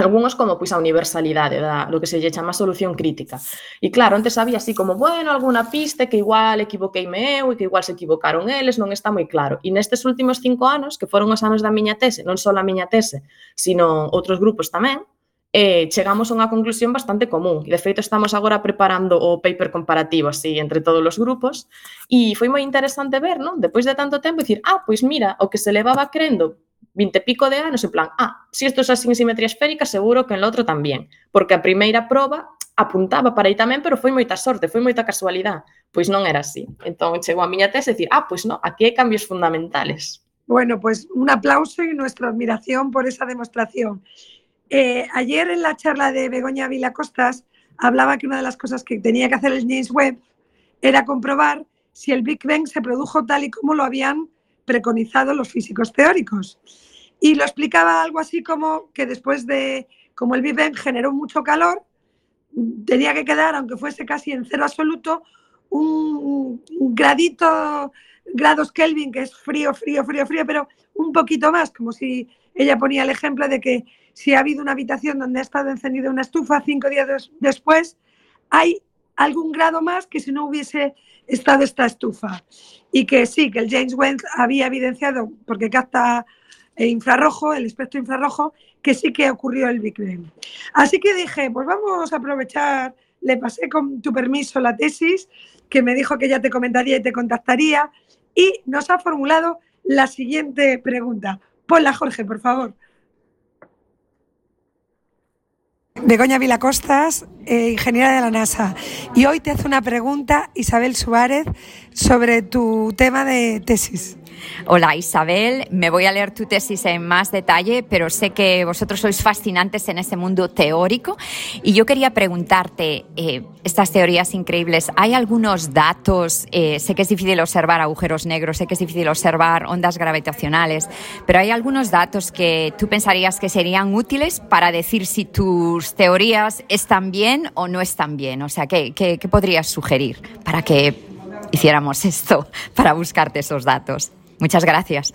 Speaker 6: Algunos como pois a universalidade, da, lo que se lle chama solución crítica. E claro, antes había así como, bueno, alguna pista que igual equivoqueime eu e que igual se equivocaron eles, non está moi claro. E nestes últimos cinco anos, que foron os anos da miña tese, non só a miña tese, sino outros grupos tamén, eh, chegamos a unha conclusión bastante común. E, de feito, estamos agora preparando o paper comparativo así entre todos os grupos e foi moi interesante ver, non? Depois de tanto tempo, dicir, ah, pois mira, o que se levaba crendo 20 e pico de anos, en plan, ah, si isto é así en simetría esférica, seguro que en lo outro tamén. Porque a primeira proba apuntaba para aí tamén, pero foi moita sorte, foi moita casualidade. Pois non era así. Entón, chegou a miña tese e dicir, ah, pois non, aquí hai cambios fundamentales.
Speaker 3: Bueno, pues un aplauso y nuestra admiración por esa demostración. Eh, ayer en la charla de Begoña Vilacostas hablaba que una de las cosas que tenía que hacer el James Webb era comprobar si el Big Bang se produjo tal y como lo habían preconizado los físicos teóricos. Y lo explicaba algo así como que después de, como el Big Bang generó mucho calor, tenía que quedar, aunque fuese casi en cero absoluto, un, gradito, grados Kelvin, que es frío, frío, frío, frío, pero un poquito más, como si ella ponía el ejemplo de que si ha habido una habitación donde ha estado encendida una estufa cinco días después, hay algún grado más que si no hubiese estado esta estufa. Y que sí, que el James Webb había evidenciado, porque capta el infrarrojo, el espectro infrarrojo, que sí que ocurrió el Big Bang. Así que dije, pues vamos a aprovechar, le pasé con tu permiso la tesis, que me dijo que ya te comentaría y te contactaría, y nos ha formulado la siguiente pregunta. Ponla, Jorge, por favor. Begoña Vilacostas, eh, ingeniera de la NASA. Y hoy te hace una pregunta Isabel Suárez sobre tu tema de tesis.
Speaker 7: Hola Isabel, me voy a leer tu tesis en más detalle, pero sé que vosotros sois fascinantes en ese mundo teórico y yo quería preguntarte, eh, estas teorías increíbles, ¿hay algunos datos? Eh, sé que es difícil observar agujeros negros, sé que es difícil observar ondas gravitacionales, pero ¿hay algunos datos que tú pensarías que serían útiles para decir si tus teorías están bien o no están bien? O sea, ¿qué, qué, qué podrías sugerir para que hiciéramos esto, para buscarte esos datos? Muchas gracias.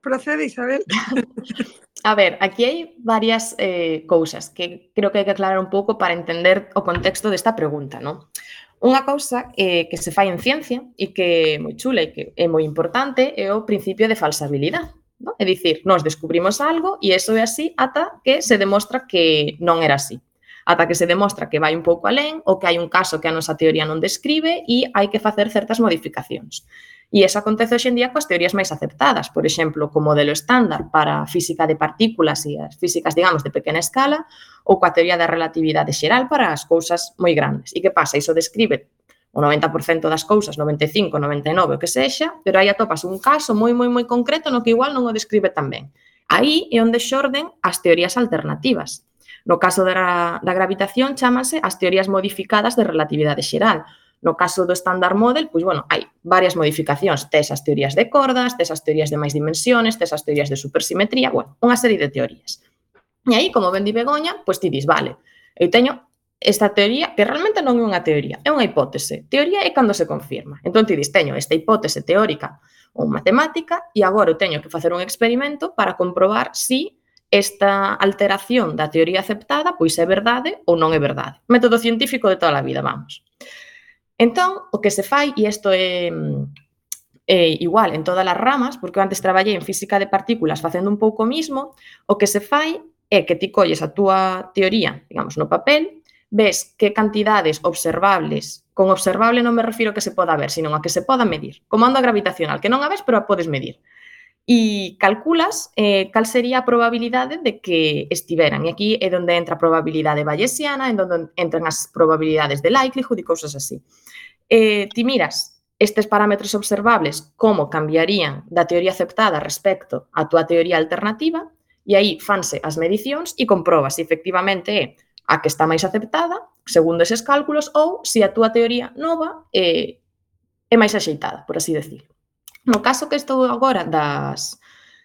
Speaker 3: Procede, Isabel.
Speaker 6: A ver, aquí hay varias eh, cousas que creo que hai que aclarar un pouco para entender o contexto desta pregunta, non? Unha cousa eh, que se fai en ciencia e que é moi chula e que é moi importante é o principio de falsabilidade. Non? É dicir, nós descubrimos algo e eso é así ata que se demostra que non era así ata que se demostra que vai un pouco alén ou que hai un caso que a nosa teoría non describe e hai que facer certas modificacións. E eso acontece hoxe en día coas teorías máis aceptadas, por exemplo, co modelo estándar para a física de partículas e as físicas, digamos, de pequena escala, ou coa teoría da relatividade xeral para as cousas moi grandes. E que pasa? Iso describe o 90% das cousas, 95, 99, o que sexa, pero aí atopas un caso moi, moi, moi concreto no que igual non o describe tan ben. Aí é onde xorden as teorías alternativas, No caso da, da gravitación chámase as teorías modificadas de relatividade xeral. No caso do Standard Model, pois, bueno, hai varias modificacións. Tes as teorías de cordas, tes as teorías de máis dimensiones, tes as teorías de supersimetría, bueno, unha serie de teorías. E aí, como ben di Begoña, pois ti dis, vale, eu teño esta teoría, que realmente non é unha teoría, é unha hipótese. Teoría é cando se confirma. Entón ti dis, teño esta hipótese teórica ou matemática e agora eu teño que facer un experimento para comprobar si esta alteración da teoría aceptada, pois é verdade ou non é verdade. Método científico de toda a vida, vamos. Entón, o que se fai, e isto é, é igual en todas as ramas, porque eu antes traballei en física de partículas facendo un pouco o mismo, o que se fai é que ti colles a túa teoría, digamos, no papel, ves que cantidades observables, con observable non me refiro a que se poda ver, sino a que se poda medir, como onda gravitacional, que non a ves, pero a podes medir e calculas eh, cal sería a probabilidade de que estiveran. E aquí é onde entra a probabilidade bayesiana, en onde entran as probabilidades de likelihood e cousas así. Eh, ti miras estes parámetros observables como cambiarían da teoría aceptada respecto á túa teoría alternativa e aí fanse as medicións e comprobas se efectivamente é a que está máis aceptada segundo eses cálculos ou se a túa teoría nova é, é máis axeitada, por así decirlo. No caso que estou agora das,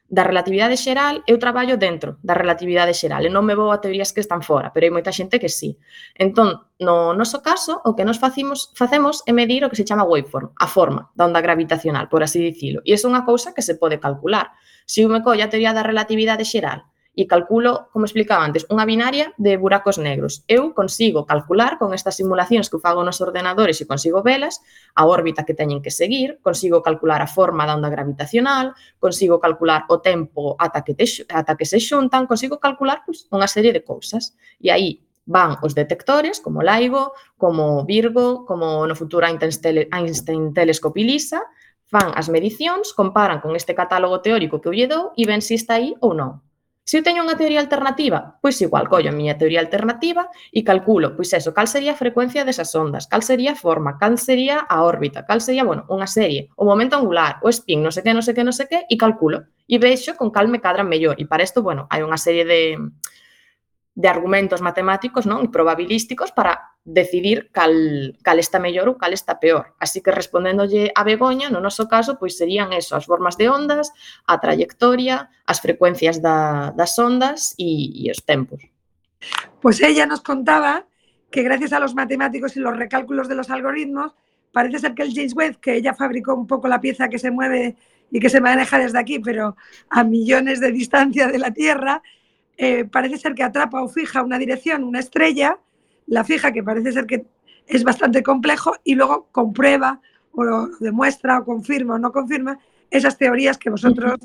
Speaker 6: da relatividade xeral, eu traballo dentro da relatividade xeral e non me vou a teorías que están fora, pero hai moita xente que sí. Entón, no noso caso, o que nos facimos, facemos é medir o que se chama waveform, a forma da onda gravitacional, por así dicilo. E é unha cousa que se pode calcular. Se eu me collo a teoría da relatividade xeral e calculo, como explicaba antes, unha binaria de buracos negros. Eu consigo calcular con estas simulacións que fago nos ordenadores e consigo velas a órbita que teñen que seguir, consigo calcular a forma da onda gravitacional, consigo calcular o tempo ata que, te, ata que se xuntan, consigo calcular pois, unha serie de cousas. E aí van os detectores, como LIGO, como Virgo, como no futuro Einstein Telescope LISA, fan as medicións, comparan con este catálogo teórico que eu lle dou e ven se si está aí ou non. Se eu teño unha teoría alternativa, pois igual collo a miña teoría alternativa e calculo, pois eso, cal sería a frecuencia desas ondas, cal sería a forma, cal sería a órbita, cal sería, bueno, unha serie, o momento angular, o spin, non sei que, non sei que, non sei que, e calculo. E vexo con cal me cadran mellor. E para isto, bueno, hai unha serie de, de argumentos matemáticos non e probabilísticos para decidir cal, cal está mellor ou cal está peor. Así que respondéndolle a Begoña, no noso caso, pois serían eso, as formas de ondas, a trayectoria, as frecuencias da, das ondas e, e os tempos.
Speaker 3: Pues ella nos contaba que gracias a los matemáticos y los recálculos de los algoritmos, parece ser que el James Webb, que ella fabricó un poco la pieza que se mueve y que se maneja desde aquí, pero a millones de distancia de la Tierra, eh, parece ser que atrapa o fija una dirección, una estrella, la fija, que parece ser que es bastante complejo, y luego comprueba o demuestra o confirma o no confirma esas teorías que vosotros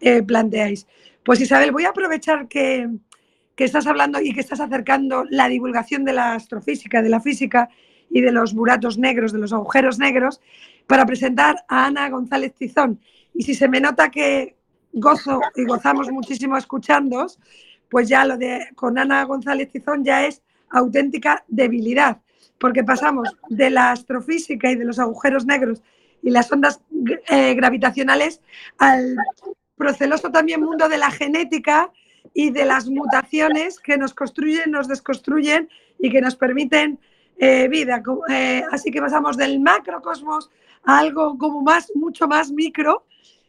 Speaker 3: eh, planteáis. Pues Isabel, voy a aprovechar que, que estás hablando y que estás acercando la divulgación de la astrofísica, de la física y de los buratos negros, de los agujeros negros, para presentar a Ana González Tizón. Y si se me nota que gozo y gozamos muchísimo escuchándos, pues ya lo de con Ana González Tizón ya es auténtica debilidad, porque pasamos de la astrofísica y de los agujeros negros y las ondas eh, gravitacionales al proceloso también mundo de la genética y de las mutaciones que nos construyen, nos desconstruyen y que nos permiten eh, vida. Eh, así que pasamos del macrocosmos a algo como más, mucho más micro,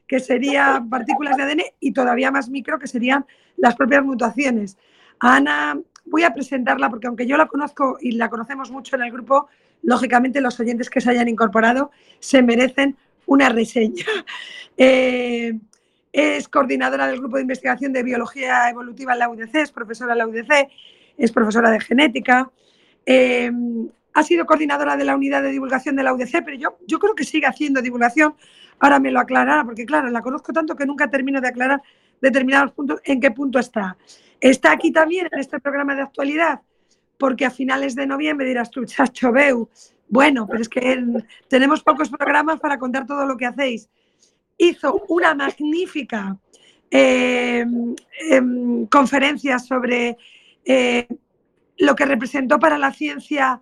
Speaker 3: que serían partículas de ADN, y todavía más micro, que serían las propias mutaciones. Ana, voy a presentarla porque aunque yo la conozco y la conocemos mucho en el grupo, lógicamente los oyentes que se hayan incorporado se merecen una reseña. Eh, es coordinadora del grupo de investigación de biología evolutiva en la UDC, es profesora en la UDC, es profesora de genética. Eh, ha sido coordinadora de la unidad de divulgación de la UDC, pero yo, yo creo que sigue haciendo divulgación. Ahora me lo aclarará, porque claro, la conozco tanto que nunca termino de aclarar determinados puntos, en qué punto está. Está aquí también en este programa de actualidad, porque a finales de noviembre dirás tú, chacho, veu, bueno, pero es que tenemos pocos programas para contar todo lo que hacéis. Hizo una magnífica eh, em, conferencia sobre eh, lo que representó para la ciencia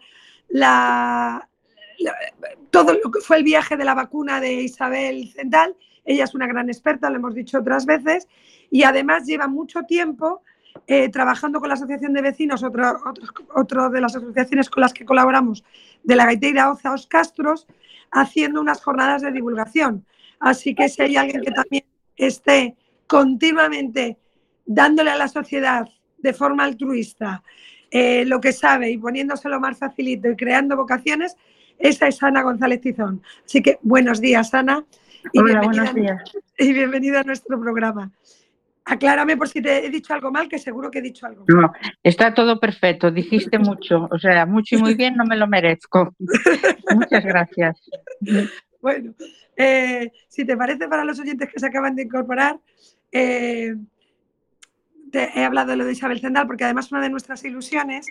Speaker 3: la, todo lo que fue el viaje de la vacuna de Isabel Zendal ella es una gran experta, lo hemos dicho otras veces, y además lleva mucho tiempo eh, trabajando con la Asociación de Vecinos, otra de las asociaciones con las que colaboramos, de la Gaiteira Oza Os Castros, haciendo unas jornadas de divulgación. Así que si hay alguien que también esté continuamente dándole a la sociedad de forma altruista eh, lo que sabe y poniéndoselo más facilito y creando vocaciones, esa es Ana González Tizón. Así que buenos días, Ana.
Speaker 8: Y Hola, buenos días.
Speaker 3: Y bienvenida a nuestro programa. Aclárame por si te he dicho algo mal, que seguro que he dicho algo
Speaker 8: mal. No, está todo perfecto, dijiste mucho, o sea, mucho y muy bien, no me lo merezco. Muchas gracias.
Speaker 3: Bueno, eh, si te parece para los oyentes que se acaban de incorporar, eh, te he hablado de lo de Isabel Zendal, porque además una de nuestras ilusiones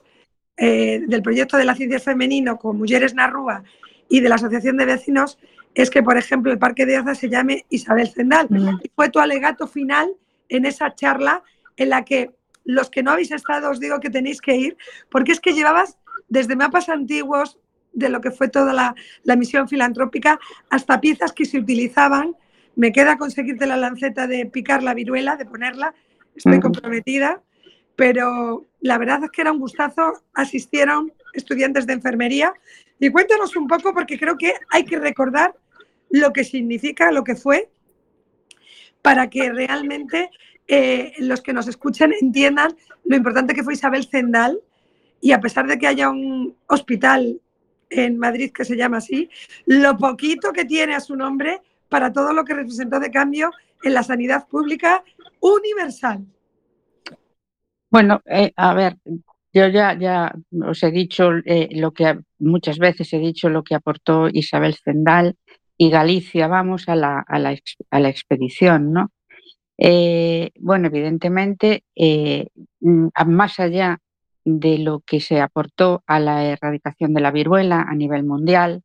Speaker 3: eh, del proyecto de la ciencia femenino con Mujeres Narrúa y de la Asociación de Vecinos es que, por ejemplo, el Parque de Oza se llame Isabel Zendal. Mm. Y fue tu alegato final en esa charla en la que los que no habéis estado os digo que tenéis que ir, porque es que llevabas desde mapas antiguos de lo que fue toda la, la misión filantrópica hasta piezas que se utilizaban. Me queda conseguirte la lanceta de picar la viruela, de ponerla, estoy mm. comprometida, pero la verdad es que era un gustazo. Asistieron estudiantes de enfermería y cuéntanos un poco, porque creo que hay que recordar lo que significa, lo que fue, para que realmente eh, los que nos escuchen entiendan lo importante que fue Isabel Zendal y a pesar de que haya un hospital en Madrid que se llama así, lo poquito que tiene a su nombre para todo lo que representó de cambio en la sanidad pública universal.
Speaker 8: Bueno, eh, a ver, yo ya, ya os he dicho eh, lo que muchas veces he dicho lo que aportó Isabel Zendal y Galicia, vamos a la, a la, a la expedición, ¿no? Eh, bueno, evidentemente, mm, más allá de lo que se aportó a la erradicación de la viruela a nivel mundial,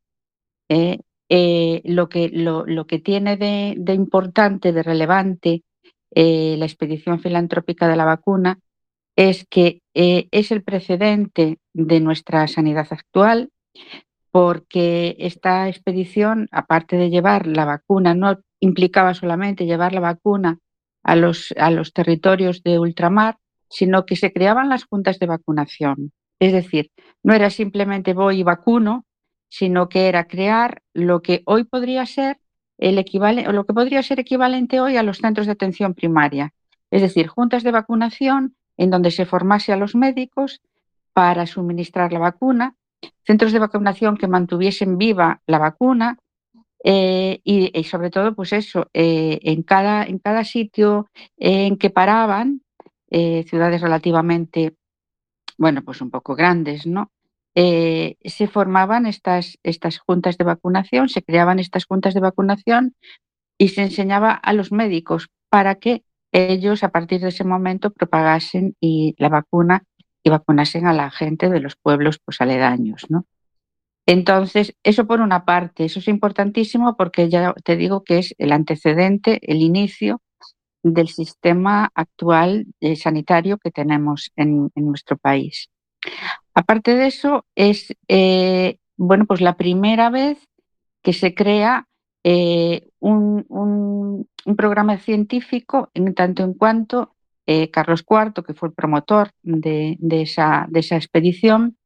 Speaker 8: lo, que, lo, lo, que tiene de, de importante, de relevante, la expedición filantrópica de la vacuna es que eh, es el precedente de nuestra sanidad actual porque esta expedición, aparte de llevar la vacuna, no implicaba solamente llevar la vacuna a los, a los territorios de ultramar, sino que se creaban las juntas de vacunación. Es decir, no era simplemente voy y vacuno, sino que era crear lo que hoy podría ser el equivalente, lo que podría ser equivalente hoy a los centros de atención primaria. Es decir, juntas de vacunación en donde se formase a los médicos para suministrar la vacuna, centros de vacunación que mantuviesen viva la vacuna eh, y, sobre todo, pues eso, eh, en, cada, en cada sitio en que paraban, eh, ciudades relativamente, bueno, pues un poco grandes, ¿no? se formaban estas, estas juntas de vacunación, se creaban estas juntas de vacunación y se enseñaba a los médicos para que ellos a partir de ese momento propagasen y la vacuna vacunasen a la gente de los pueblos pues, aledaños. ¿no? Entonces, eso por una parte, eso es importantísimo porque ya te digo que es el antecedente, el inicio del sistema actual eh, sanitario que tenemos en, nuestro país. Aparte de eso, es eh, bueno, pues la primera vez que se crea eh, un, programa científico en tanto en cuanto eh, Carlos IV, que fue el promotor de, esa, expedición,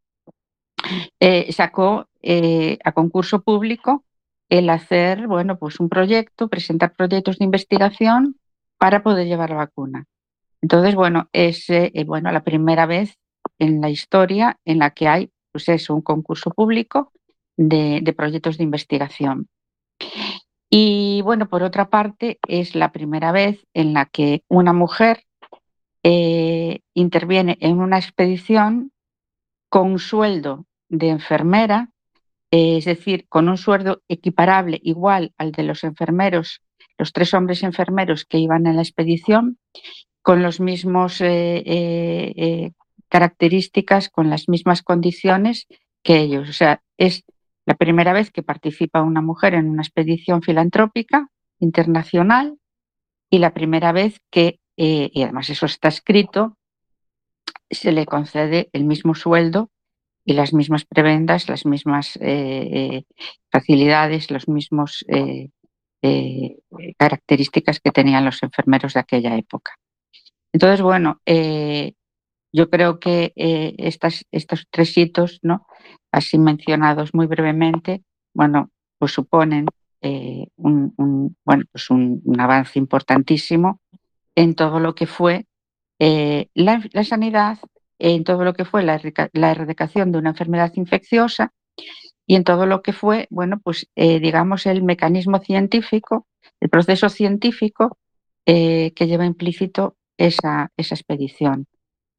Speaker 8: eh, sacó a concurso público el hacer bueno, pues un proyecto, presentar proyectos de investigación para poder llevar la vacuna. Entonces, bueno, es bueno, la primera vez en la historia en la que hay pues un concurso público de proyectos de investigación. Y bueno, por otra parte, es la primera vez en la que una mujer eh, interviene en una expedición con un sueldo de enfermera, eh, es decir, con un sueldo equiparable igual al de los enfermeros, los tres hombres enfermeros que iban en la expedición, con las mismas eh, características, con las mismas condiciones que ellos. O sea, es la primera vez que participa una mujer en una expedición filantrópica internacional y la primera vez que, eh, y además eso está escrito, se le concede el mismo sueldo y las mismas prebendas, las mismas eh, eh, facilidades, las mismas características que tenían los enfermeros de aquella época. Entonces, bueno, yo creo que eh, estas, estos tres hitos, ¿no? así mencionados muy brevemente, bueno, pues suponen eh, un, bueno, pues un, avance importantísimo en todo lo que fue eh, la, sanidad, en todo lo que fue la, erradicación de una enfermedad infecciosa y en todo lo que fue, bueno, pues digamos el mecanismo científico, el proceso científico que lleva implícito esa, esa expedición.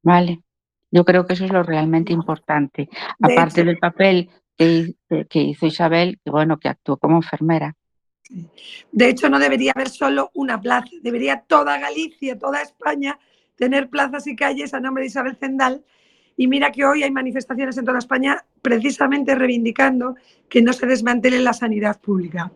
Speaker 8: ¿vale? Yo creo que eso es lo realmente importante, aparte del papel que, hizo Isabel, que bueno, que actuó como enfermera.
Speaker 3: De hecho, no debería haber solo una plaza, debería toda Galicia, toda España tener plazas y calles a nombre de Isabel Zendal. Y mira que hoy hay manifestaciones en toda España precisamente reivindicando que no se desmantele la sanidad pública.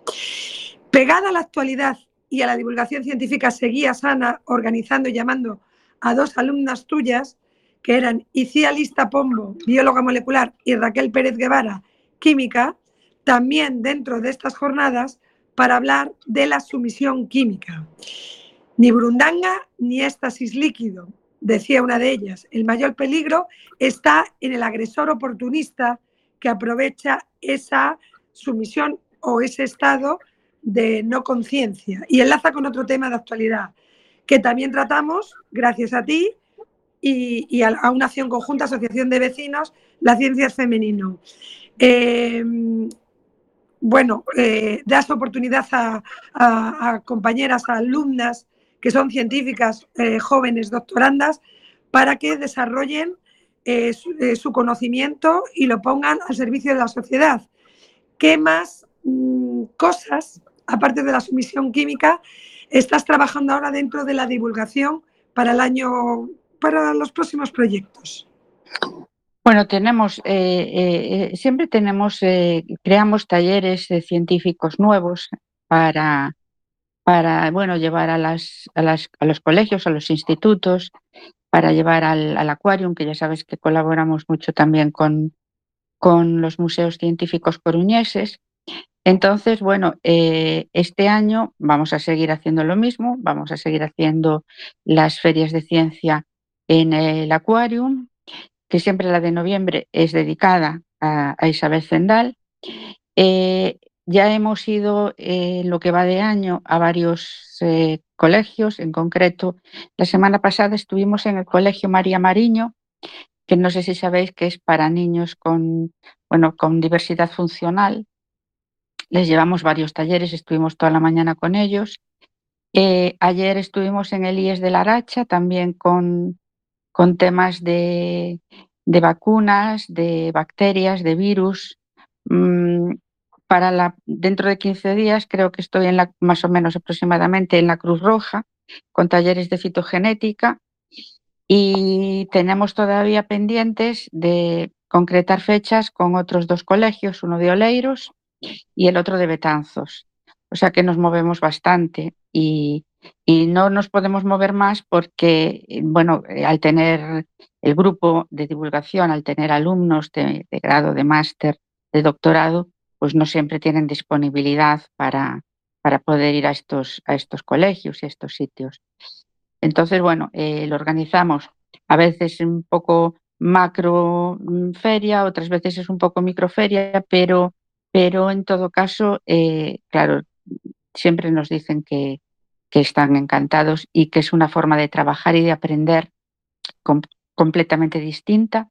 Speaker 3: Pegada a la actualidad y a la divulgación científica, seguía Sana organizando y llamando a dos alumnas tuyas, que eran Icía Lista Pombo, bióloga molecular, y Raquel Pérez Guevara, química, también dentro de estas jornadas para hablar de la sumisión química. Ni burundanga ni éxtasis líquido, decía una de ellas. El mayor peligro está en el agresor oportunista que aprovecha esa sumisión o ese estado de no conciencia y enlaza con otro tema de actualidad que también tratamos, gracias a ti y, a, una acción conjunta, Asociación de Vecinos, la ciencia es femenino. Eh, bueno, eh, das oportunidad a, compañeras, a alumnas que son científicas eh, jóvenes, doctorandas, para que desarrollen eh, su, conocimiento y lo pongan al servicio de la sociedad. ¿Qué más mm, cosas, aparte de la sumisión química, estás trabajando ahora dentro de la divulgación para el año, para los próximos proyectos?
Speaker 8: Bueno, tenemos, eh, eh, siempre tenemos, eh, creamos talleres científicos nuevos para, para, bueno, llevar a, las, a, las, a los colegios, a los institutos, para llevar al, al Aquarium, que ya sabes que colaboramos mucho también con, con los museos científicos coruñeses. Entonces, bueno, este año vamos a seguir haciendo lo mismo, vamos a seguir haciendo las ferias de ciencia en el Aquarium, que siempre la de noviembre es dedicada a, Isabel Zendal. Eh, ya hemos ido eh, lo que va de año a varios eh, colegios, en concreto, la semana pasada estuvimos en el Colegio María Mariño, que no sé si sabéis que es para niños con, bueno, con diversidad funcional. Les llevamos varios talleres, estuvimos toda la mañana con ellos. ayer estuvimos en el IES de la Aracha, también con, con temas de, vacunas, de bacterias, de virus. Mm, para dentro de 15 días creo que estoy en más o menos aproximadamente en la Cruz Roja con talleres de fitogenética y tenemos todavía pendientes de concretar fechas con otros dos colegios, uno de Oleiros y el otro de Betanzos. O sea que nos movemos bastante y, y no nos podemos mover más porque, bueno, eh, al tener el grupo de divulgación, al tener alumnos de, grado, de máster, de doctorado, pues no siempre tienen disponibilidad para, para poder ir a estos, a estos colegios y a estos sitios. Entonces, bueno, eh, lo organizamos a veces un poco macro mm, feria, otras veces es un poco microferia, pero, pero en todo caso, eh, claro, siempre nos dicen que, que están encantados y que es una forma de trabajar y de aprender completamente distinta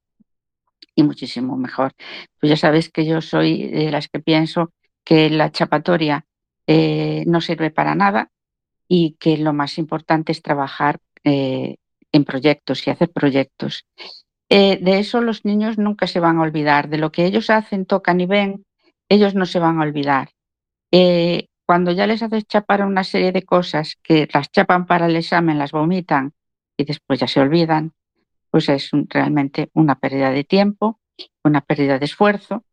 Speaker 8: y muchísimo mejor. Pues ya sabéis que yo soy de las que pienso que la chapatoria eh, no sirve para nada y que lo más importante es trabajar eh, en proyectos y hacer proyectos. Eh, de eso los niños nunca se van a olvidar, de lo que ellos hacen, tocan y ven, ellos no se van a olvidar cuando ya les haces chapar una serie de cosas que las chapan para el examen, las vomitan y después ya se olvidan, pues es realmente una pérdida de tiempo, una pérdida de esfuerzo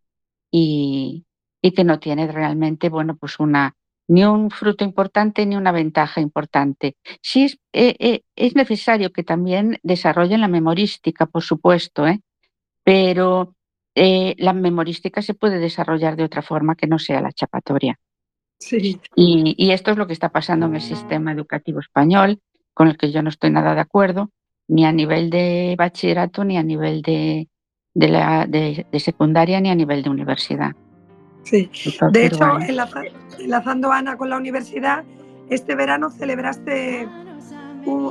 Speaker 8: y, que no tiene realmente, bueno, pues una ni un fruto importante ni una ventaja importante. Sí es, eh, eh, es necesario que también desarrollen la memorística, por supuesto, ¿eh? pero la memorística se puede desarrollar de otra forma que no sea la chapatoria. Y, esto es lo que está pasando en el sistema educativo español, con el que yo no estoy nada de acuerdo, ni a nivel de bachillerato, ni a nivel de, de, la, de, secundaria, ni a nivel de universidad.
Speaker 3: Sí, de hecho, enlazando Ana con la universidad, este verano celebraste,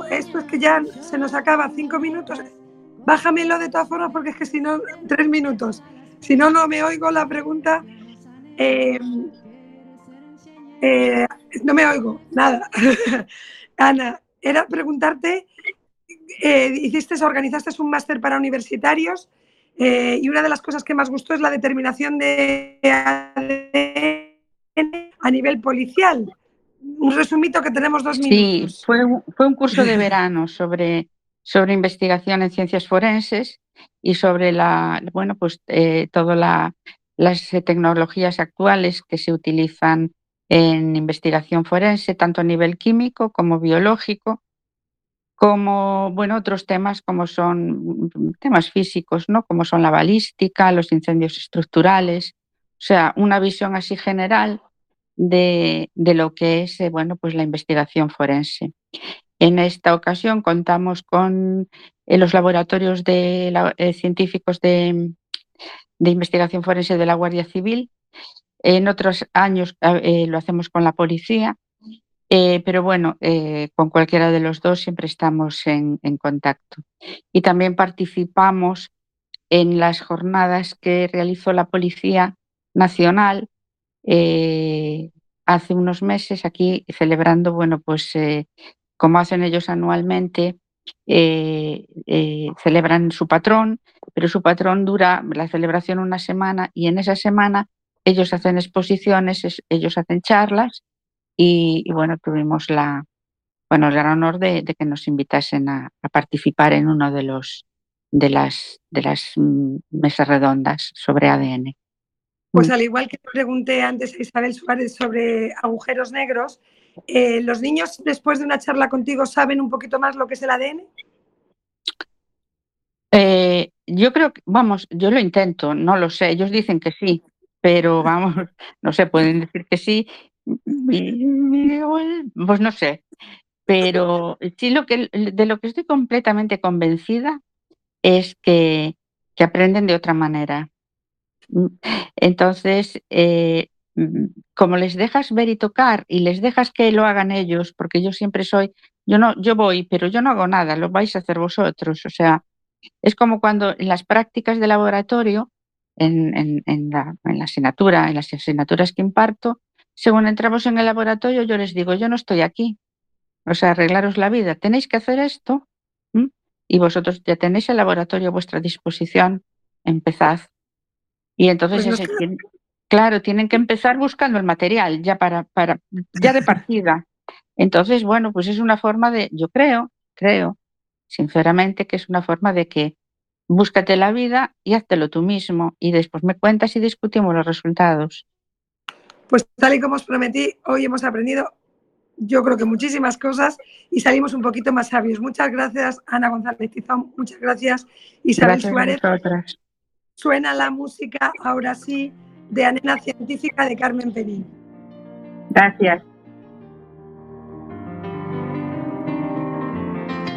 Speaker 3: esto es que ya se nos acaba, cinco minutos, bájamelo de todas formas porque es que si no, tres minutos, si no, no me oigo la pregunta. Eh, eh, no me oigo, nada. Ana, era preguntarte, eh, hiciste, organizaste un máster para universitarios eh, y una de las cosas que más gustó es la determinación de ADN a nivel policial. Un resumito que tenemos dos minutos.
Speaker 8: Sí, fue, fue un curso de verano sobre, sobre investigación en ciencias forenses y sobre la, bueno, pues eh, todas las tecnologías actuales que se utilizan en investigación forense, tanto a nivel químico como biológico, como bueno, otros temas como son temas físicos, ¿no? como son la balística, los incendios estructurales, o sea, una visión así general de, lo que es eh, bueno, pues la investigación forense. En esta ocasión contamos con eh, los laboratorios de, eh, científicos de, de investigación forense de la Guardia Civil En otros años eh, lo hacemos con la policía, eh, pero bueno, eh, con cualquiera de los dos siempre estamos en, contacto. Y también participamos en las jornadas que realizó la Policía Nacional hace unos meses aquí celebrando, bueno, pues como hacen ellos anualmente, celebran su patrón, pero su patrón dura la celebración una semana y en esa semana ellos hacen exposiciones, ellos hacen charlas y, bueno, tuvimos la, bueno, el gran honor de, que nos invitasen a, participar en uno de los de las de las mm, mesas redondas sobre ADN.
Speaker 3: Pues al igual que pregunté antes a Isabel Suárez sobre agujeros negros, eh, ¿los niños después de una charla contigo saben un poquito más lo que es el ADN?
Speaker 8: Eh, yo creo que, vamos, yo lo intento, no lo sé, ellos dicen que sí, pero vamos, no sé, pueden decir que sí, pues no sé, pero sí lo que, de lo que estoy completamente convencida es que, aprenden de otra manera. Entonces, eh, como les dejas ver y tocar y les dejas que lo hagan ellos, porque yo siempre soy, yo no, yo voy, pero yo no hago nada, lo vais a hacer vosotros. O sea, es como cuando en las prácticas de laboratorio en, la, asignatura, en las asignaturas que imparto, según entramos en el laboratorio, yo les digo, yo no estoy aquí. O sea, arreglaros la vida. Tenéis que hacer esto y vosotros ya tenéis el laboratorio a vuestra disposición. Empezad. Y entonces, pues claro, tienen que empezar buscando el material ya para, para, ya de partida. Entonces, bueno, pues es una forma de, yo creo, creo, sinceramente, que es una forma de que Búscate la vida y háztelo tú mismo y después me cuentas y discutimos los resultados.
Speaker 3: Pues tal y como os prometí, hoy hemos aprendido yo creo que muchísimas cosas y salimos un poquito más sabios. Muchas gracias, Ana González Tizón. Muchas gracias, Isabel Suárez. Suena la música, ahora sí, de Anena Científica de Carmen Penín.
Speaker 8: Gracias.